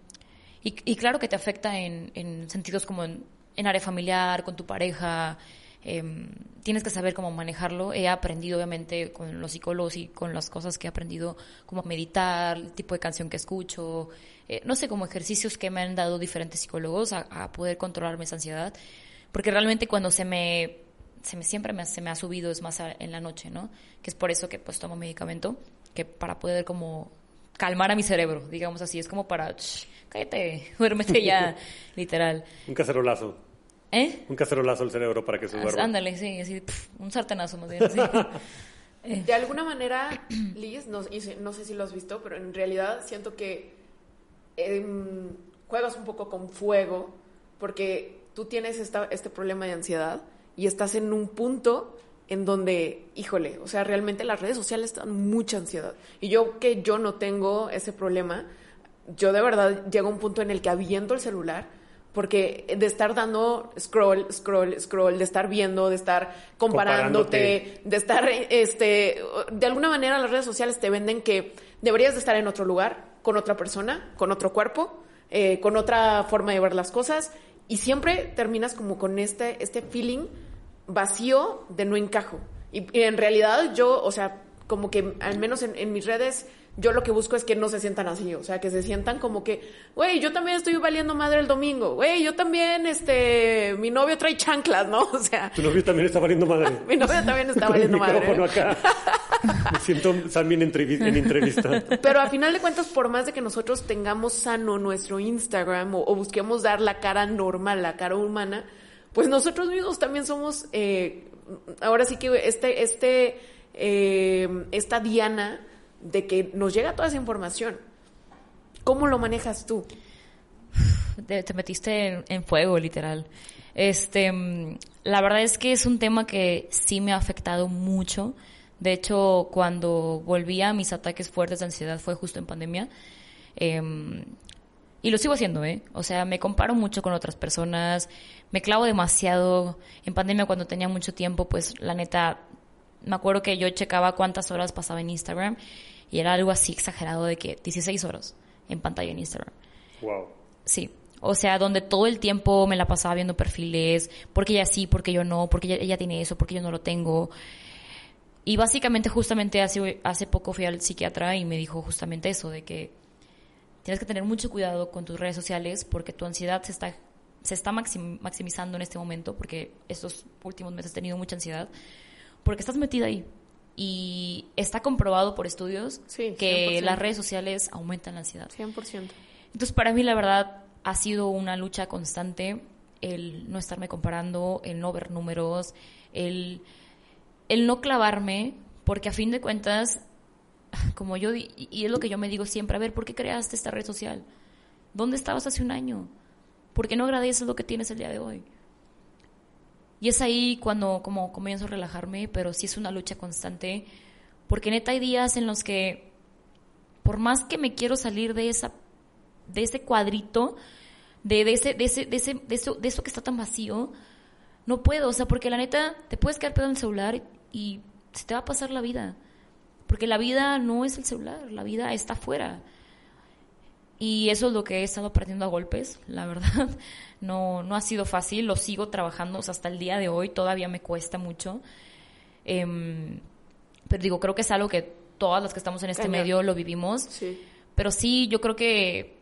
y, claro que te afecta en, sentidos como en, área familiar, con tu pareja. Em, tienes que saber cómo manejarlo. He aprendido, obviamente, con los psicólogos y con las cosas que he aprendido, como meditar, el tipo de canción que escucho, eh, no sé, como ejercicios que me han dado diferentes psicólogos a, poder controlarme esa ansiedad. Porque realmente cuando se me, se me siempre me, se me ha subido es más en la noche, ¿no? Que es por eso que pues tomo medicamento, que para poder como calmar a mi cerebro, digamos así, es como para cállate, duérmete ya, literal. Un cacerolazo. ¿Eh? Un cacerolazo al cerebro para que se duerma. Ándale, sí, así, un sartenazo más bien. Eh. De alguna manera, Liz, no, no, sé si lo has visto, pero en realidad siento que em, juegas un poco con fuego, porque tú tienes esta, este problema de ansiedad y estás en un punto en donde, híjole, o sea, realmente las redes sociales dan mucha ansiedad. Y yo que yo no tengo ese problema, yo de verdad llego a un punto en el que aviento el celular porque de estar dando scroll, scroll, scroll, de estar viendo, de estar comparándote, de estar, este, de alguna manera las redes sociales te venden que deberías de estar en otro lugar, con otra persona, con otro cuerpo, eh, con otra forma de ver las cosas, y siempre terminas como con este, este feeling vacío de no encajo. Y, en realidad yo, o sea, como que al menos en, mis redes, yo lo que busco es que no se sientan así, o sea, que se sientan como que, güey, yo también estoy valiendo madre el domingo, güey, yo también, este, mi novio trae chanclas, ¿no? O sea. Tu novio también está valiendo madre. mi novio también está valiendo madre. acá. Me siento también en entrevista. Pero a final de cuentas, por más de que nosotros tengamos sano nuestro Instagram o busquemos dar la cara normal, la cara humana, pues nosotros mismos también somos, eh, ahora sí que este, este, eh, esta diana de que nos llega toda esa información. ¿Cómo lo manejas tú? Te, metiste en, fuego, literal. Este, la verdad es que es un tema que sí me ha afectado mucho. De hecho, cuando volví a mis ataques fuertes de ansiedad fue justo en pandemia. Em, y lo sigo haciendo, ¿eh? O sea, me comparo mucho con otras personas, me clavo demasiado. En pandemia, cuando tenía mucho tiempo, pues la neta, me acuerdo que yo checaba cuántas horas pasaba en Instagram y era algo así exagerado de que 16 horas en pantalla en Instagram. Wow. Sí. O sea, donde todo el tiempo me la pasaba viendo perfiles, porque ella sí, porque yo no, porque ella, ella tiene eso, porque yo no lo tengo. Y básicamente, justamente hace, hace poco fui al psiquiatra y me dijo justamente eso, de que tienes que tener mucho cuidado con tus redes sociales porque tu ansiedad se está, se está maximizando en este momento, porque estos últimos meses he tenido mucha ansiedad, porque estás metida ahí. Y está comprobado por estudios que las redes sociales aumentan la ansiedad. 100%. Entonces, para mí, la verdad, ha sido una lucha constante el no estarme comparando, el no ver números, el, el no clavarme, porque a fin de cuentas como yo, y es lo que yo me digo siempre, a ver, ¿por qué creaste esta red social? ¿Dónde estabas hace un año? ¿Por qué no agradeces lo que tienes el día de hoy? Y es ahí cuando como comienzo a relajarme, pero sí es una lucha constante, porque neta hay días en los que, por más que me quiero salir de esa, de ese cuadrito, de, de ese, de ese, de ese, de eso, de eso que está tan vacío, no puedo, o sea, porque la neta, te puedes quedar pegado en el celular y se te va a pasar la vida. Porque la vida no es el celular, la vida está afuera. Y eso es lo que he estado aprendiendo a golpes, la verdad. No, no ha sido fácil, lo sigo trabajando hasta el día de hoy, todavía me cuesta mucho. Em, pero digo, creo que es algo que todas las que estamos en este medio lo vivimos. Sí. Pero sí, yo creo que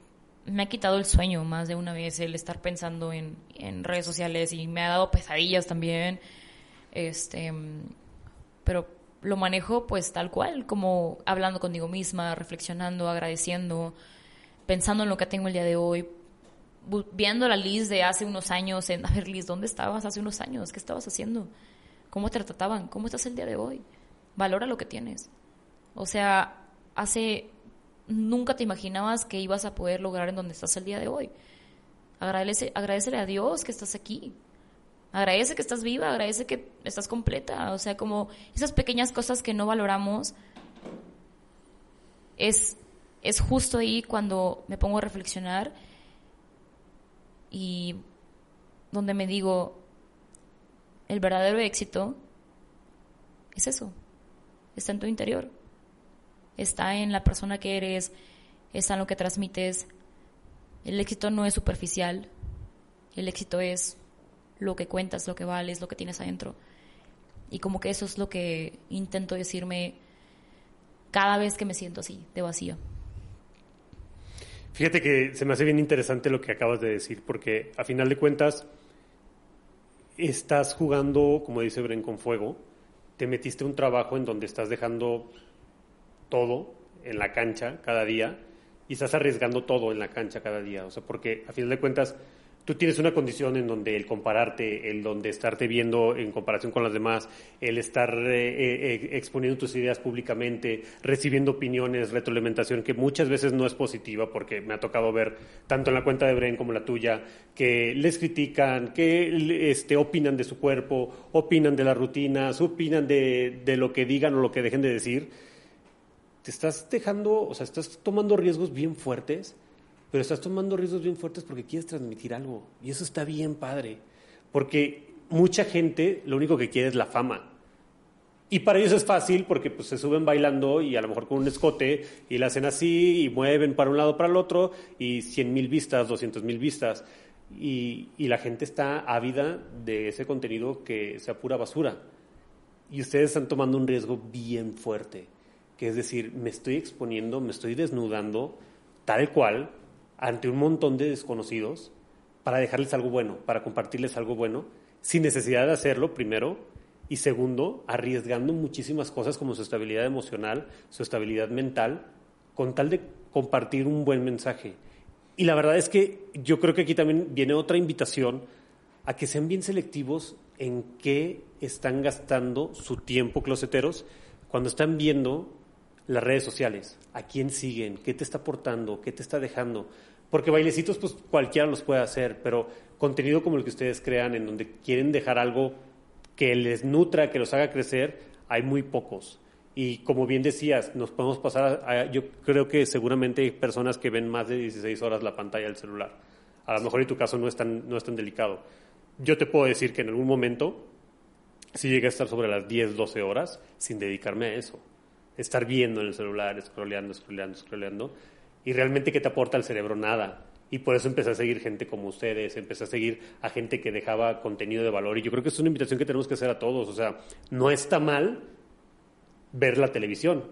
me ha quitado el sueño más de una vez el estar pensando en, en redes sociales y me ha dado pesadillas también. Este, pero lo manejo pues tal cual, como hablando conmigo misma, reflexionando, agradeciendo, pensando en lo que tengo el día de hoy, viendo la Liz de hace unos años, en, a ver Liz, ¿dónde estabas hace unos años? ¿Qué estabas haciendo? ¿Cómo te trataban? ¿Cómo estás el día de hoy? Valora lo que tienes. O sea, hace, nunca te imaginabas que ibas a poder lograr en donde estás el día de hoy. Agradece, agradecele a Dios que estás aquí agradece que estás viva, agradece que estás completa, o sea, como esas pequeñas cosas que no valoramos, es, es justo ahí cuando me pongo a reflexionar y donde me digo, el verdadero éxito es eso, está en tu interior, está en la persona que eres, está en lo que transmites. El éxito no es superficial, el éxito es lo que cuentas, lo que vales, lo que tienes adentro. Y como que eso es lo que intento decirme cada vez que me siento así, de vacío. Fíjate que se me hace bien interesante lo que acabas de decir, porque a final de cuentas estás jugando, como dice Bren, con fuego, te metiste un trabajo en donde estás dejando todo en la cancha cada día y estás arriesgando todo en la cancha cada día. O sea, porque a final de cuentas tú tienes una condición en donde el compararte, el donde estarte viendo en comparación con las demás, el estar eh, eh, exponiendo tus ideas públicamente, recibiendo opiniones, retroalimentación que muchas veces no es positiva porque me ha tocado ver tanto en la cuenta de Bren como la tuya que les critican, que este, opinan de su cuerpo, opinan de las rutinas, opinan de, de lo que digan o lo que dejen de decir. Te estás dejando, o sea, estás tomando riesgos bien fuertes pero estás tomando riesgos bien fuertes porque quieres transmitir algo. Y eso está bien padre. Porque mucha gente lo único que quiere es la fama. Y para ellos es fácil porque pues, se suben bailando y a lo mejor con un escote y la hacen así y mueven para un lado para el otro y 100 mil vistas, 200 mil vistas. Y, y, la gente está ávida de ese contenido que sea pura basura. Y ustedes están tomando un riesgo bien fuerte, que es decir, me estoy exponiendo, me estoy desnudando tal cual ante un montón de desconocidos para dejarles algo bueno, para compartirles algo bueno, sin necesidad de hacerlo, primero, y segundo, arriesgando muchísimas cosas como su estabilidad emocional, su estabilidad mental, con tal de compartir un buen mensaje. Y la verdad es que yo creo que aquí también viene otra invitación a que sean bien selectivos en qué están gastando su tiempo, closeteros, cuando están viendo las redes sociales, a quién siguen, qué te está aportando, qué te está dejando. Porque bailecitos, pues cualquiera los puede hacer, pero contenido como el que ustedes crean, en donde quieren dejar algo que les nutra, que los haga crecer, hay muy pocos. Y como bien decías, nos podemos pasar a, yo creo que seguramente hay personas que ven más de 16 horas la pantalla del celular. A lo mejor en tu caso no es tan, no es tan delicado. Yo te puedo decir que en algún momento si llegué a estar sobre las 10, 12 horas sin dedicarme a eso estar viendo en el celular, scrolleando, scrolleando, scrolleando, y realmente que te aporta al cerebro nada. Y por eso empecé a seguir gente como ustedes, empecé a seguir a gente que dejaba contenido de valor. Y yo creo que es una invitación que tenemos que hacer a todos. O sea, no está mal ver la televisión,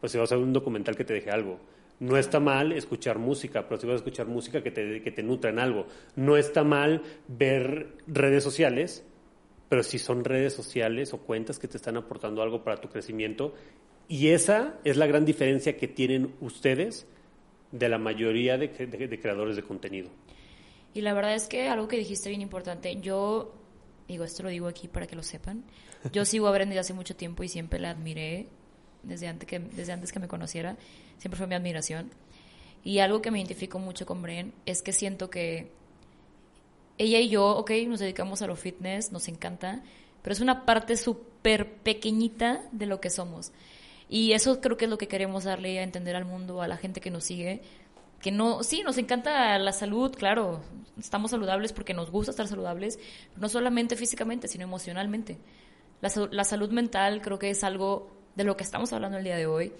pues si vas a ver un documental que te deje algo. No está mal escuchar música, pero si vas a escuchar música que te, que te nutra en algo. No está mal ver redes sociales, pero si son redes sociales o cuentas que te están aportando algo para tu crecimiento y esa es la gran diferencia que tienen ustedes de la mayoría de, creadores de contenido. Y la verdad es que algo que dijiste bien importante, yo digo, esto lo digo aquí para que lo sepan, yo sigo a Brenda desde hace mucho tiempo y siempre la admiré desde antes que, desde antes que me conociera, siempre fue mi admiración. Y algo que me identifico mucho con Bren es que siento que ella y yo, ok, nos dedicamos a lo fitness, nos encanta, pero es una parte súper pequeñita de lo que somos. Y eso creo que es lo que queremos darle a entender al mundo, a la gente que nos sigue, que no, sí, nos encanta la salud, claro, estamos saludables porque nos gusta estar saludables, no solamente físicamente, sino emocionalmente. La, la salud mental creo que es algo de lo que estamos hablando el día de hoy.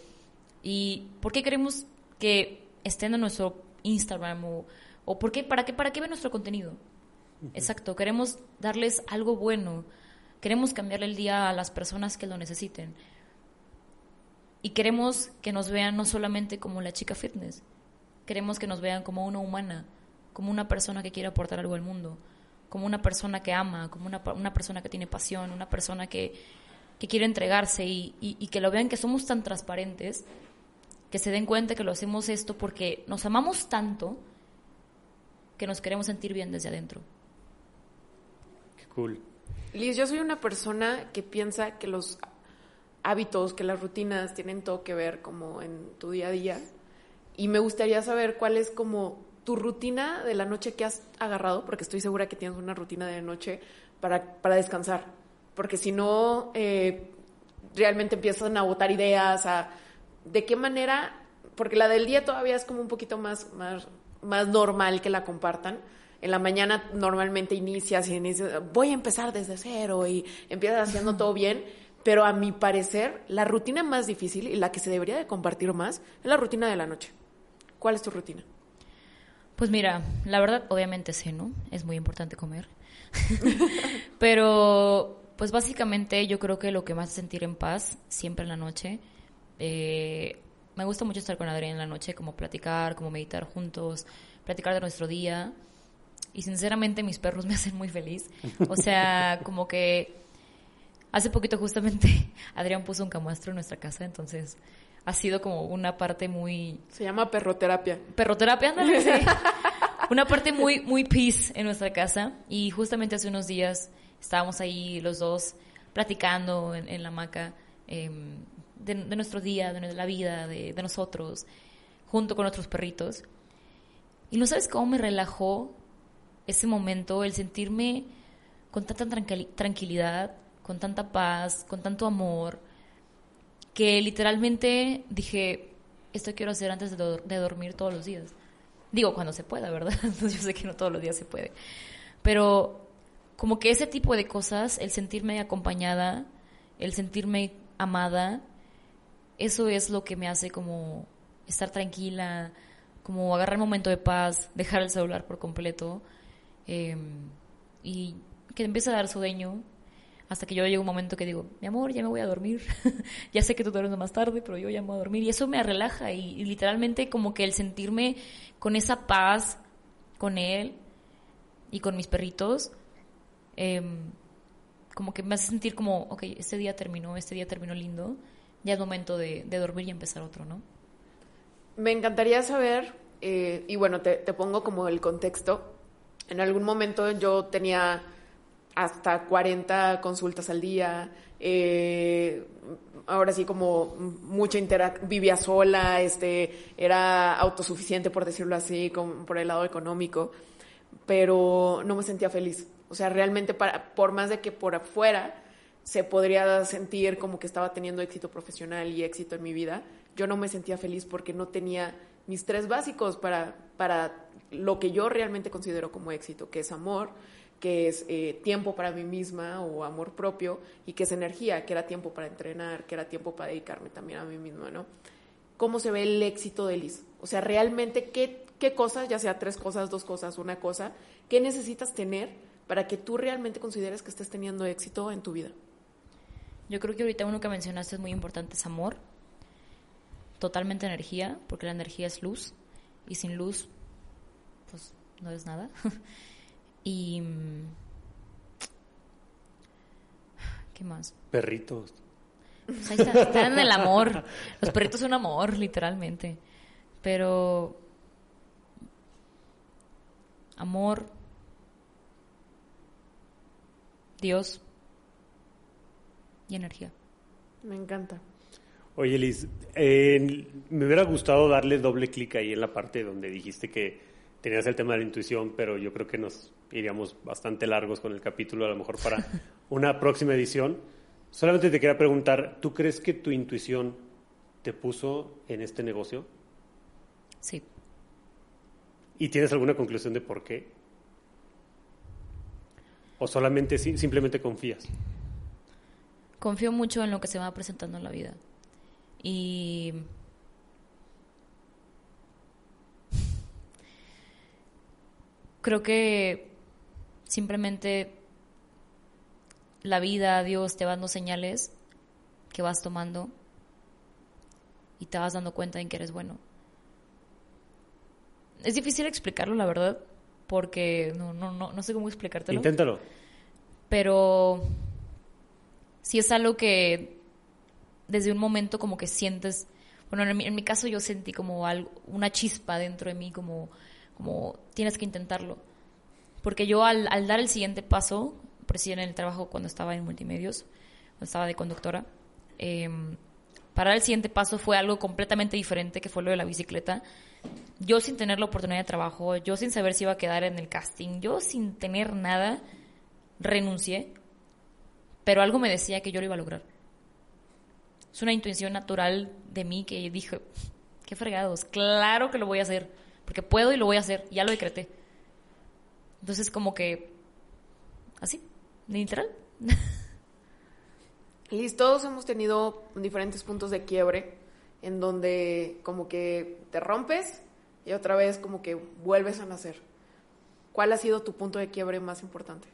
¿Y por qué queremos que estén en nuestro Instagram o, o por qué, para qué, para qué ven nuestro contenido? Exacto, queremos darles algo bueno, queremos cambiarle el día a las personas que lo necesiten. Y queremos que nos vean no solamente como la chica fitness, queremos que nos vean como una humana, como una persona que quiere aportar algo al mundo, como una persona que ama, como una, una persona que tiene pasión, una persona que, que quiere entregarse y, y, que lo vean que somos tan transparentes, que se den cuenta que lo hacemos esto porque nos amamos tanto que nos queremos sentir bien desde adentro. Qué cool. Liz, yo soy una persona que piensa que los hábitos, que las rutinas tienen todo que ver como en tu día a día. Y me gustaría saber cuál es como tu rutina de la noche que has agarrado, porque estoy segura que tienes una rutina de noche para, para descansar. Porque si no, eh, realmente empiezan a botar ideas, a de qué manera, porque la del día todavía es como un poquito más, más, más normal que la compartan. En la mañana normalmente inicias y inicias, voy a empezar desde cero y empiezas haciendo todo bien pero a mi parecer, la rutina más difícil y la que se debería de compartir más es la rutina de la noche. ¿Cuál es tu rutina? Pues mira, la verdad, obviamente sé, ¿no? Es muy importante comer. pero, pues básicamente yo creo que lo que más sentir en paz, siempre en la noche, eh, me gusta mucho estar con Adrián en la noche, como platicar, como meditar juntos, platicar de nuestro día. Y sinceramente mis perros me hacen muy feliz. O sea, como que Hace poquito justamente Adrián puso un camastro en nuestra casa, entonces ha sido como una parte muy... Se llama perroterapia. Perroterapia, ándale, sí. una parte muy, muy peace en nuestra casa. Y justamente hace unos días estábamos ahí los dos platicando en, la hamaca em, de, nuestro día, de la vida, de, de nosotros, junto con nuestros perritos. Y no sabes cómo me relajó ese momento, el sentirme con tanta tranquilidad, con tanta paz, con tanto amor, que literalmente dije, esto quiero hacer antes de, dormir todos los días. Digo, cuando se pueda, ¿verdad? Yo sé que no todos los días se puede. Pero como que ese tipo de cosas, el sentirme acompañada, el sentirme amada, eso es lo que me hace como estar tranquila, como agarrar el momento de paz, dejar el celular por completo em, y que empiece a dar sueño hasta que yo llegue un momento que digo, mi amor, ya me voy a dormir, ya sé que tú duermes más tarde, pero yo ya me voy a dormir y eso me relaja y, literalmente como que el sentirme con esa paz con él y con mis perritos, em, como que me hace sentir como, ok, este día terminó, este día terminó lindo, ya es momento de, de dormir y empezar otro, ¿no? Me encantaría saber, eh, y bueno, te, pongo como el contexto. En algún momento yo tenía hasta 40 consultas al día, eh, ahora sí como mucha interacción, vivía sola, este, era autosuficiente por decirlo así, por el lado económico, pero no me sentía feliz. O sea, realmente para, por más de que por afuera se podría sentir como que estaba teniendo éxito profesional y éxito en mi vida, yo no me sentía feliz porque no tenía mis tres básicos para, para lo que yo realmente considero como éxito, que es amor, que es eh, tiempo para mí misma o amor propio y que es energía, que era tiempo para entrenar, que era tiempo para dedicarme también a mí misma, ¿no? ¿Cómo se ve el éxito de Liz? O sea, realmente, ¿qué, qué cosas, ya sea tres cosas, dos cosas, una cosa, qué necesitas tener para que tú realmente consideres que estés teniendo éxito en tu vida? Yo creo que ahorita uno que mencionaste es muy importante, es amor totalmente energía, porque la energía es luz, y sin luz, pues no es nada. y... ¿Qué más? Perritos. Pues ahí están en el amor. Los perritos son amor, literalmente. Pero... Amor. Dios. Y energía. Me encanta. Oye, Liz, me hubiera gustado darle doble clic ahí en la parte donde dijiste que tenías el tema de la intuición, pero yo creo que nos iríamos bastante largos con el capítulo, a lo mejor para una próxima edición. Solamente te quería preguntar, ¿tú crees que tu intuición te puso en este negocio? Sí. ¿Y tienes alguna conclusión de por qué? ¿O solamente simplemente confías? Confío mucho en lo que se va presentando en la vida. Y creo que simplemente la vida, Dios te va dando señales que vas tomando y te vas dando cuenta en que eres bueno. Es difícil explicarlo, la verdad, porque no, no, no, no sé cómo explicártelo. Inténtalo. Pero si es algo que desde un momento como que sientes, bueno, en mi, caso yo sentí como algo, una chispa dentro de mí, como, como tienes que intentarlo. Porque yo al, dar el siguiente paso, por en el trabajo cuando estaba en multimedios, cuando estaba de conductora, em, para el siguiente paso fue algo completamente diferente, que fue lo de la bicicleta. Yo sin tener la oportunidad de trabajo, yo sin saber si iba a quedar en el casting, yo sin tener nada, renuncié, pero algo me decía que yo lo iba a lograr es una intuición natural de mí que dije, qué fregados, claro que lo voy a hacer, porque puedo y lo voy a hacer, ya lo decreté. Entonces como que, así, literal. Liz, todos hemos tenido diferentes puntos de quiebre en donde como que te rompes y otra vez como que vuelves a nacer. ¿Cuál ha sido tu punto de quiebre más importante?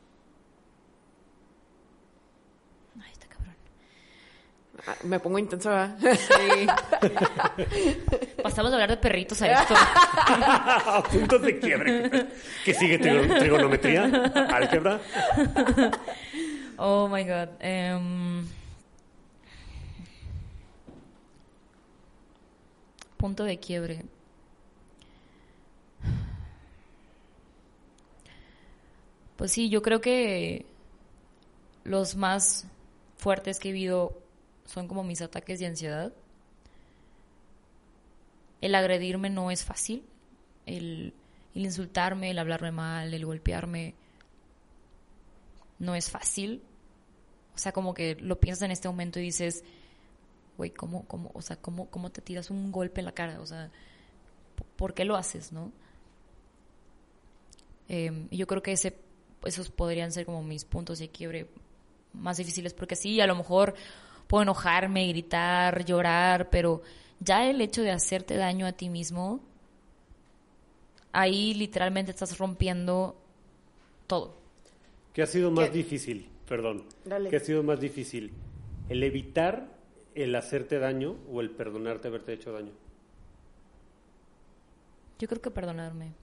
Ah, me pongo intensa, Sí. Pasamos a hablar de perritos a esto. Puntos de quiebre. ¿Qué sigue? ¿Trigonometría? ¿Álgebra? Oh my god. Em, punto de quiebre. Pues sí, yo creo que los más fuertes que he vivido son como mis ataques de ansiedad. El agredirme no es fácil. El, insultarme, el hablarme mal, el golpearme no es fácil. O sea, como que lo piensas en este momento y dices, güey, ¿cómo, cómo, o sea, ¿cómo, ¿cómo te tiras un golpe en la cara? O sea, ¿por qué lo haces, no? Eh, yo creo que ese, esos podrían ser como mis puntos de quiebre más difíciles, porque sí, a lo mejor puedo enojarme, gritar, llorar, pero ya el hecho de hacerte daño a ti mismo, ahí literalmente estás rompiendo todo. ¿Qué ha sido más difícil? Perdón. Dale. ¿Qué ha sido más difícil? ¿El evitar el hacerte daño o el perdonarte haberte hecho daño? Yo creo que perdonarme.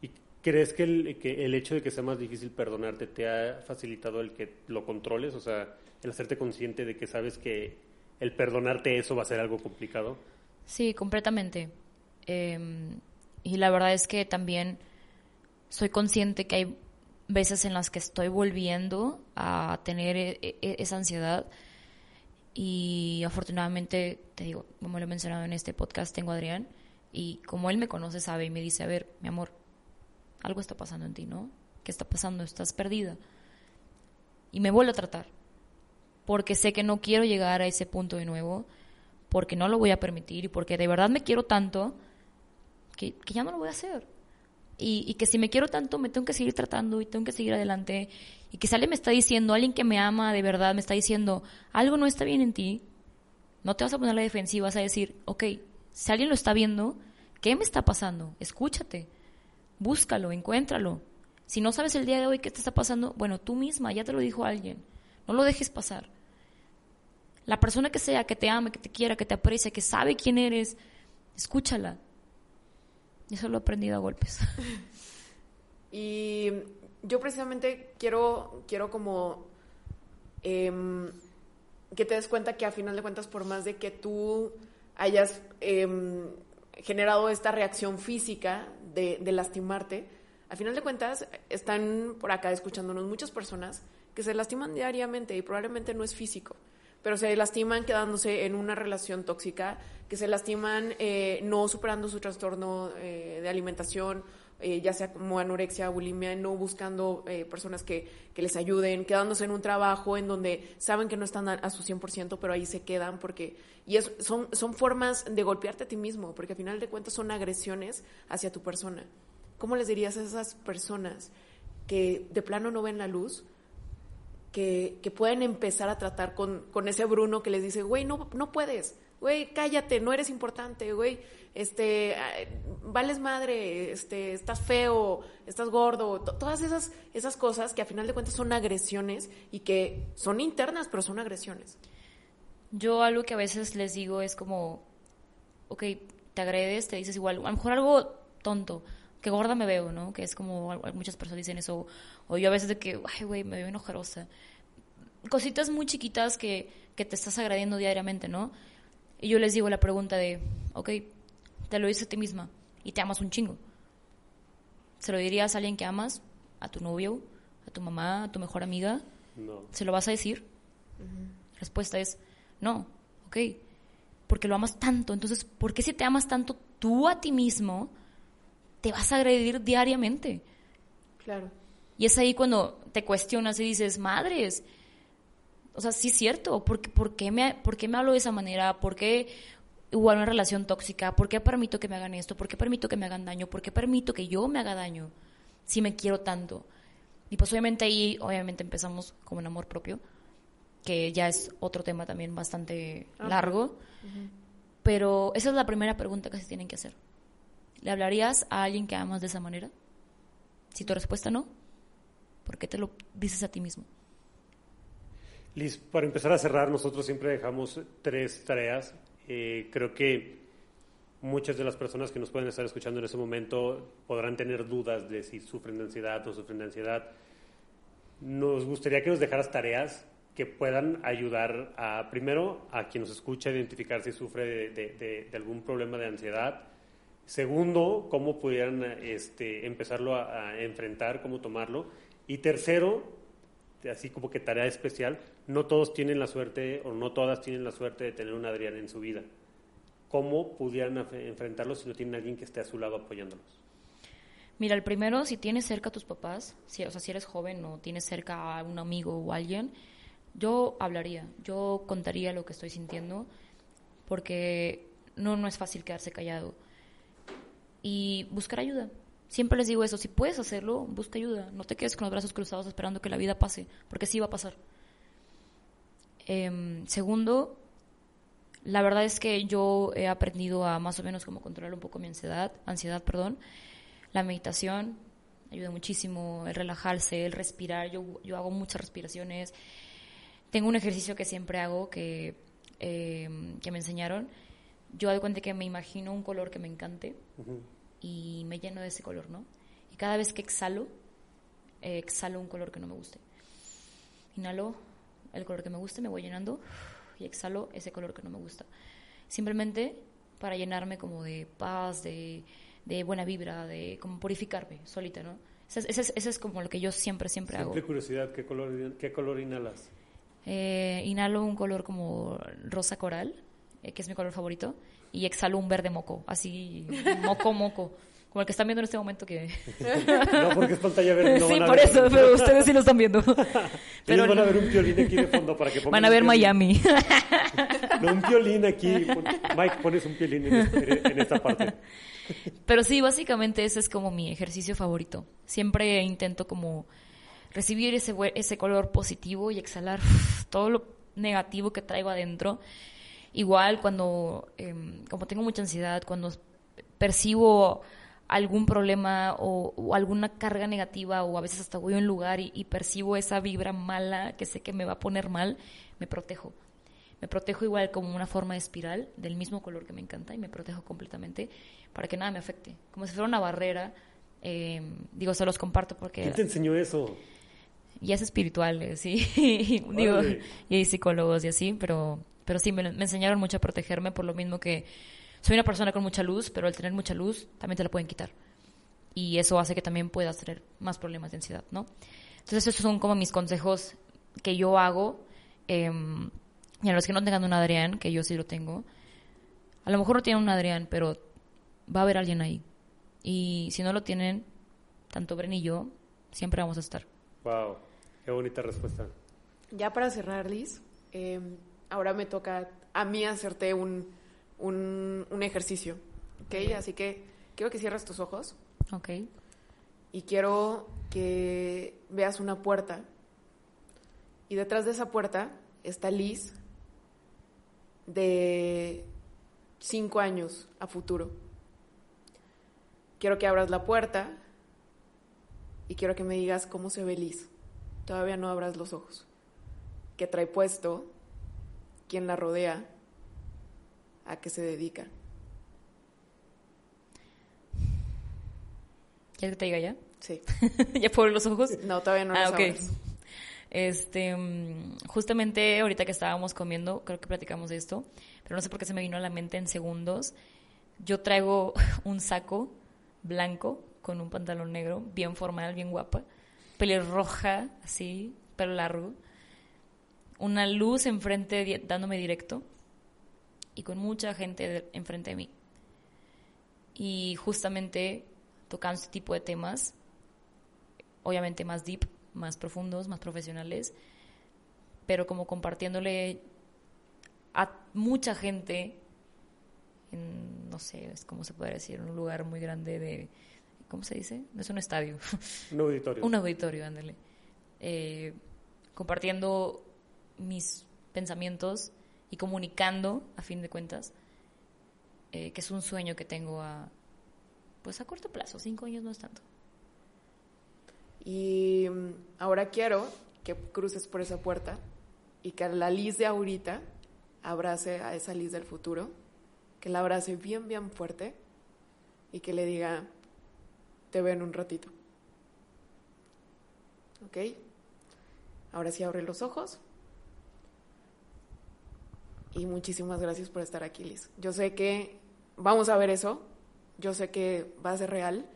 ¿Y crees que el, que el hecho de que sea más difícil perdonarte te ha facilitado el que lo controles? O sea, el hacerte consciente de que sabes que el perdonarte eso va a ser algo complicado. Sí, completamente. Eh, y la verdad es que también soy consciente que hay veces en las que estoy volviendo a tener e e esa ansiedad y afortunadamente, te digo, como lo he mencionado en este podcast, tengo a Adrián y como él me conoce, sabe y me dice, a ver, mi amor, algo está pasando en ti, ¿no? ¿Qué está pasando? Estás perdida. Y me vuelvo a tratar, porque sé que no quiero llegar a ese punto de nuevo, porque no lo voy a permitir y porque de verdad me quiero tanto que, que ya no lo voy a hacer. Y, y, que si me quiero tanto, me tengo que seguir tratando y tengo que seguir adelante. Y que alguien me está diciendo, alguien que me ama de verdad, me está diciendo, algo no está bien en ti, no te vas a poner a la defensiva, vas a decir, ok, si alguien lo está viendo, ¿qué me está pasando? Escúchate, búscalo, encuéntralo. Si no sabes el día de hoy qué te está pasando, bueno, tú misma, ya te lo dijo alguien, no lo dejes pasar. La persona que sea, que te ame, que te quiera, que te aprecie, que sabe quién eres, escúchala eso lo he aprendido a golpes. Y yo precisamente quiero, quiero como eh, que te des cuenta que a final de cuentas, por más de que tú hayas eh, generado esta reacción física de, de, lastimarte, a final de cuentas están por acá escuchándonos muchas personas que se lastiman diariamente y probablemente no es físico pero se lastiman quedándose en una relación tóxica, que se lastiman eh, no superando su trastorno eh, de alimentación, eh, ya sea como anorexia, bulimia, no buscando eh, personas que, que, les ayuden, quedándose en un trabajo en donde saben que no están a, a su 100%, pero ahí se quedan porque... Y es, son, son formas de golpearte a ti mismo, porque al final de cuentas son agresiones hacia tu persona. ¿Cómo les dirías a esas personas que de plano no ven la luz? Que, que pueden empezar a tratar con, con ese Bruno que les dice, güey, no, no puedes, güey, cállate, no eres importante, güey, este, vales madre, este, estás feo, estás gordo, todas esas, esas cosas que a final de cuentas son agresiones y que son internas, pero son agresiones. Yo algo que a veces les digo es como, ok, te agredes, te dices igual, a lo mejor algo tonto, que gorda me veo, ¿no? Que es como muchas personas dicen eso. O yo a veces de que, ay, güey, me veo enojarosa. Cositas muy chiquitas que, que te estás agrediendo diariamente, ¿no? Y yo les digo la pregunta de, ok, te lo dices a ti misma y te amas un chingo. ¿Se lo dirías a alguien que amas? ¿A tu novio? ¿A tu mamá? ¿A tu mejor amiga? No. ¿Se lo vas a decir? Uh -huh. La respuesta es, no, ok, porque lo amas tanto. Entonces, ¿por qué si te amas tanto tú a ti mismo? Te vas a agredir diariamente. Claro. Y es ahí cuando te cuestionas y dices, madres, o sea, sí es cierto, ¿por qué, por qué, me, ¿por qué me hablo de esa manera? ¿Por qué hubo una relación tóxica? ¿Por qué permito que me hagan esto? ¿Por qué permito que me hagan daño? ¿Por qué permito que yo me haga daño si me quiero tanto? Y pues obviamente ahí, obviamente empezamos con un amor propio, que ya es otro tema también bastante largo, uh -huh. pero esa es la primera pregunta que se tienen que hacer. ¿Le hablarías a alguien que amas de esa manera? Si tu respuesta no, ¿por qué te lo dices a ti mismo? Liz, para empezar a cerrar, nosotros siempre dejamos tres tareas. Eh, creo que muchas de las personas que nos pueden estar escuchando en ese momento podrán tener dudas de si sufren de ansiedad o sufren de ansiedad. Nos gustaría que nos dejaras tareas que puedan ayudar a, primero, a quien nos escucha a identificar si sufre de, algún problema de ansiedad Segundo, cómo pudieran este, empezarlo a, enfrentar, cómo tomarlo. Y tercero, así como que tarea especial, no todos tienen la suerte o no todas tienen la suerte de tener un Adrián en su vida. ¿Cómo pudieran enfrentarlo si no tienen alguien que esté a su lado apoyándolos? Mira, el primero, si tienes cerca a tus papás, si, o sea, si eres joven o tienes cerca a un amigo o alguien, yo hablaría, yo contaría lo que estoy sintiendo, porque no, no es fácil quedarse callado. Y buscar ayuda. Siempre les digo eso, si puedes hacerlo, busca ayuda. No te quedes con los brazos cruzados esperando que la vida pase, porque sí va a pasar. Em, segundo, la verdad es que yo he aprendido a más o menos controlar un poco mi ansiedad, ansiedad, perdón. La meditación ayuda muchísimo, el relajarse, el respirar. Yo, yo hago muchas respiraciones. Tengo un ejercicio que siempre hago que, eh, que me enseñaron. Yo doy cuenta que me imagino un color que me encante y me lleno de ese color, ¿no? Y cada vez que exhalo, eh, exhalo un color que no me guste. Inhalo el color que me guste, me voy llenando y exhalo ese color que no me gusta. Simplemente para llenarme como de paz, de, de buena vibra, de como purificarme solita, ¿no? Ese es, ese es- es como lo que yo siempre, siempre hago. Simple curiosidad, ¿qué color, qué color inhalas? Eh, inhalo un color como rosa coral, eh, que es mi color favorito, y exhalo un verde moco, así, moco, moco. Como el que están viendo en este momento que... No, porque es pantalla verde. no sí, por ver- eso, pero ustedes sí lo están viendo. Ellos van a ver un violín aquí de fondo para que pongan Van a ver. Miami. No, un violín aquí. Mike, pones un violín en esta, en esta parte. Pero sí, básicamente ese es como mi ejercicio favorito. Siempre intento como recibir ese, ese color positivo y exhalar todo lo negativo que traigo adentro. Igual cuando, em, como tengo mucha ansiedad, cuando percibo algún problema o, o alguna carga negativa o a veces hasta voy a un lugar y, y percibo esa vibra mala que sé que me va a poner mal, me protejo. Me protejo igual como una forma de espiral del mismo color que me encanta y me protejo completamente para que nada me afecte. Como si fuera una barrera. eh, digo, se los comparto porque ¿Quién te enseñó eso? ya es espiritual, eh, sí. digo, y hay psicólogos y así, pero, pero sí, me, me enseñaron mucho a protegerme por lo mismo que soy una persona con mucha luz, pero al tener mucha luz también te la pueden quitar. Y eso hace que también puedas tener más problemas de ansiedad, ¿no? Entonces, esos son como mis consejos que yo hago. eh, y a los que no tengan un Adrián, que yo sí lo tengo, a lo mejor no tienen un Adrián, pero va a haber alguien ahí. Y si no lo tienen, tanto Bren y yo, siempre vamos a estar. Wow, qué bonita respuesta. Ya para cerrar, Liz, eh, ahora me toca a mí hacerte un, un, un ejercicio, ¿ok? Así que quiero que cierres tus ojos Ok. y quiero que veas una puerta. Y detrás de esa puerta está Liz de cinco años a futuro. Quiero que abras la puerta y quiero que me digas cómo se ve Liz. Todavía no abras los ojos. ¿Qué trae puesto? ¿Quién la rodea? ¿A qué se dedica? ¿Quieres que te diga ya? Sí. ¿Ya puedo los ojos? No, todavía no ah, los abres. Este, mm, justamente ahorita que estábamos comiendo, creo que platicamos de esto, pero no sé por qué se me vino a la mente en segundos. Yo traigo un saco blanco con un pantalón negro, bien formal, bien guapa, pelirroja, así, pelo largo, una luz enfrente dándome directo y con mucha gente enfrente de mí. Y justamente tocando este tipo de temas, obviamente más deep, más profundos, más profesionales, pero como compartiéndole a mucha gente en, no sé, es como se puede decir, un lugar muy grande de, ¿cómo se dice? No es un estadio, Un auditorio. un auditorio, ándale. Eh, compartiendo mis pensamientos y comunicando, a fin de cuentas, eh, que es un sueño que tengo a, pues a corto plazo, cinco años no es tanto. Y mm, ahora quiero que cruces por esa puerta y que la Liz de ahorita abrace a esa Liz del futuro, que la abrace bien, bien fuerte y que le diga, te veo en un ratito. ¿Ok? Ahora sí abre los ojos. Y muchísimas gracias por estar aquí, Liz. Yo sé que vamos a ver eso yo sé que va a ser real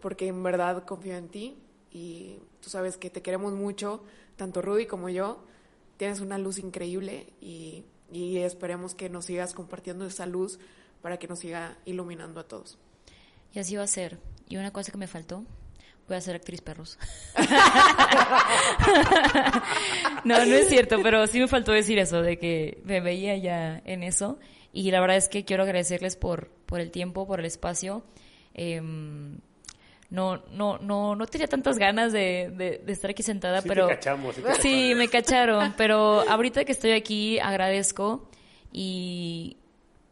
porque en verdad confío en ti y tú sabes que te queremos mucho, tanto Rudy como yo. Tienes una luz increíble y, y esperemos que nos sigas compartiendo esa luz para que nos siga iluminando a todos. Y así va a ser. Y una cosa que me faltó, voy a ser actriz perros. no, no es cierto, pero sí me faltó decir eso, de que me veía ya en eso. Y la verdad es que quiero agradecerles por, por el tiempo, por el espacio. Em, no, no, no, no tenía tantas ganas de, de, estar aquí sentada, pero... cachamos, sí, me cacharon, pero ahorita que estoy aquí agradezco y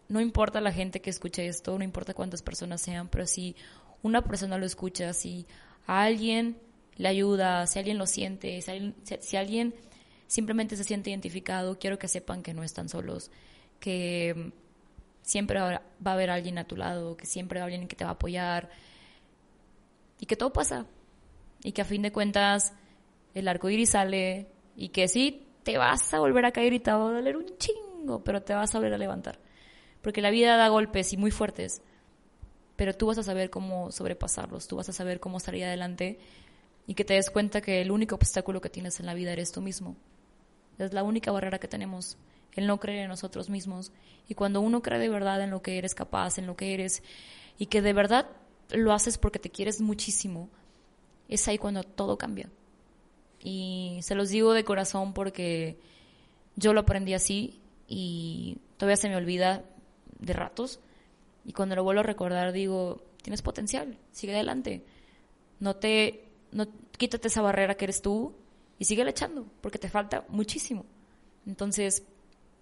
no importa la gente que escuche esto, no importa cuántas personas sean, pero si una persona lo escucha, si a alguien le ayuda, si alguien lo siente, si alguien, simplemente se siente identificado, quiero que sepan que no están solos, que siempre va a haber alguien a tu lado, que siempre va a haber alguien que te va a apoyar y que todo pasa y que a fin de cuentas el arco iris sale y que sí te vas a volver a caer y te va a doler un chingo, pero te vas a volver a levantar. Porque la vida da golpes y muy fuertes, pero tú vas a saber cómo sobrepasarlos, tú vas a saber cómo salir adelante y que te des cuenta que el único obstáculo que tienes en la vida eres tú mismo. Es la única barrera que tenemos, el no creer en nosotros mismos. Y cuando uno cree de verdad en lo que eres capaz, en lo que eres, y que de verdad lo haces porque te quieres muchísimo, es ahí cuando todo cambia. Y se los digo de corazón porque yo lo aprendí así y todavía se me olvida de ratos. Y cuando lo vuelvo a recordar digo, tienes potencial, sigue adelante. No te, no, quítate esa barrera que eres tú y sigue echando, porque te falta muchísimo. Entonces,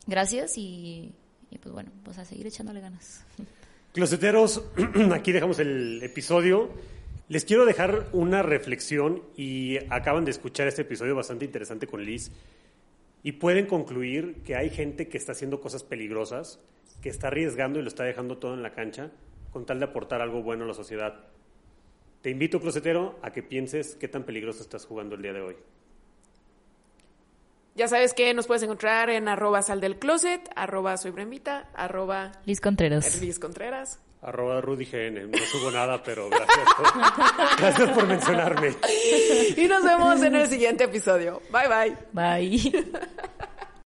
gracias y, y pues bueno, pues a seguir echándole ganas. Closeteros, aquí dejamos el episodio. Les quiero dejar una reflexión y acaban de escuchar este episodio bastante interesante con Liz y pueden concluir que hay gente que está haciendo cosas peligrosas que está arriesgando y lo está dejando todo en la cancha con tal de aportar algo bueno a la sociedad. Te invito, closetero, a que pienses qué tan peligroso estás jugando el día de hoy. Ya sabes que nos puedes encontrar en arroba sal del closet, arroba soy brembita, arroba Liz Contreras. Liz Contreras. Arroba Rudy GN. No subo nada, pero gracias por, gracias por mencionarme. Y nos vemos en el siguiente episodio. Bye bye. Bye.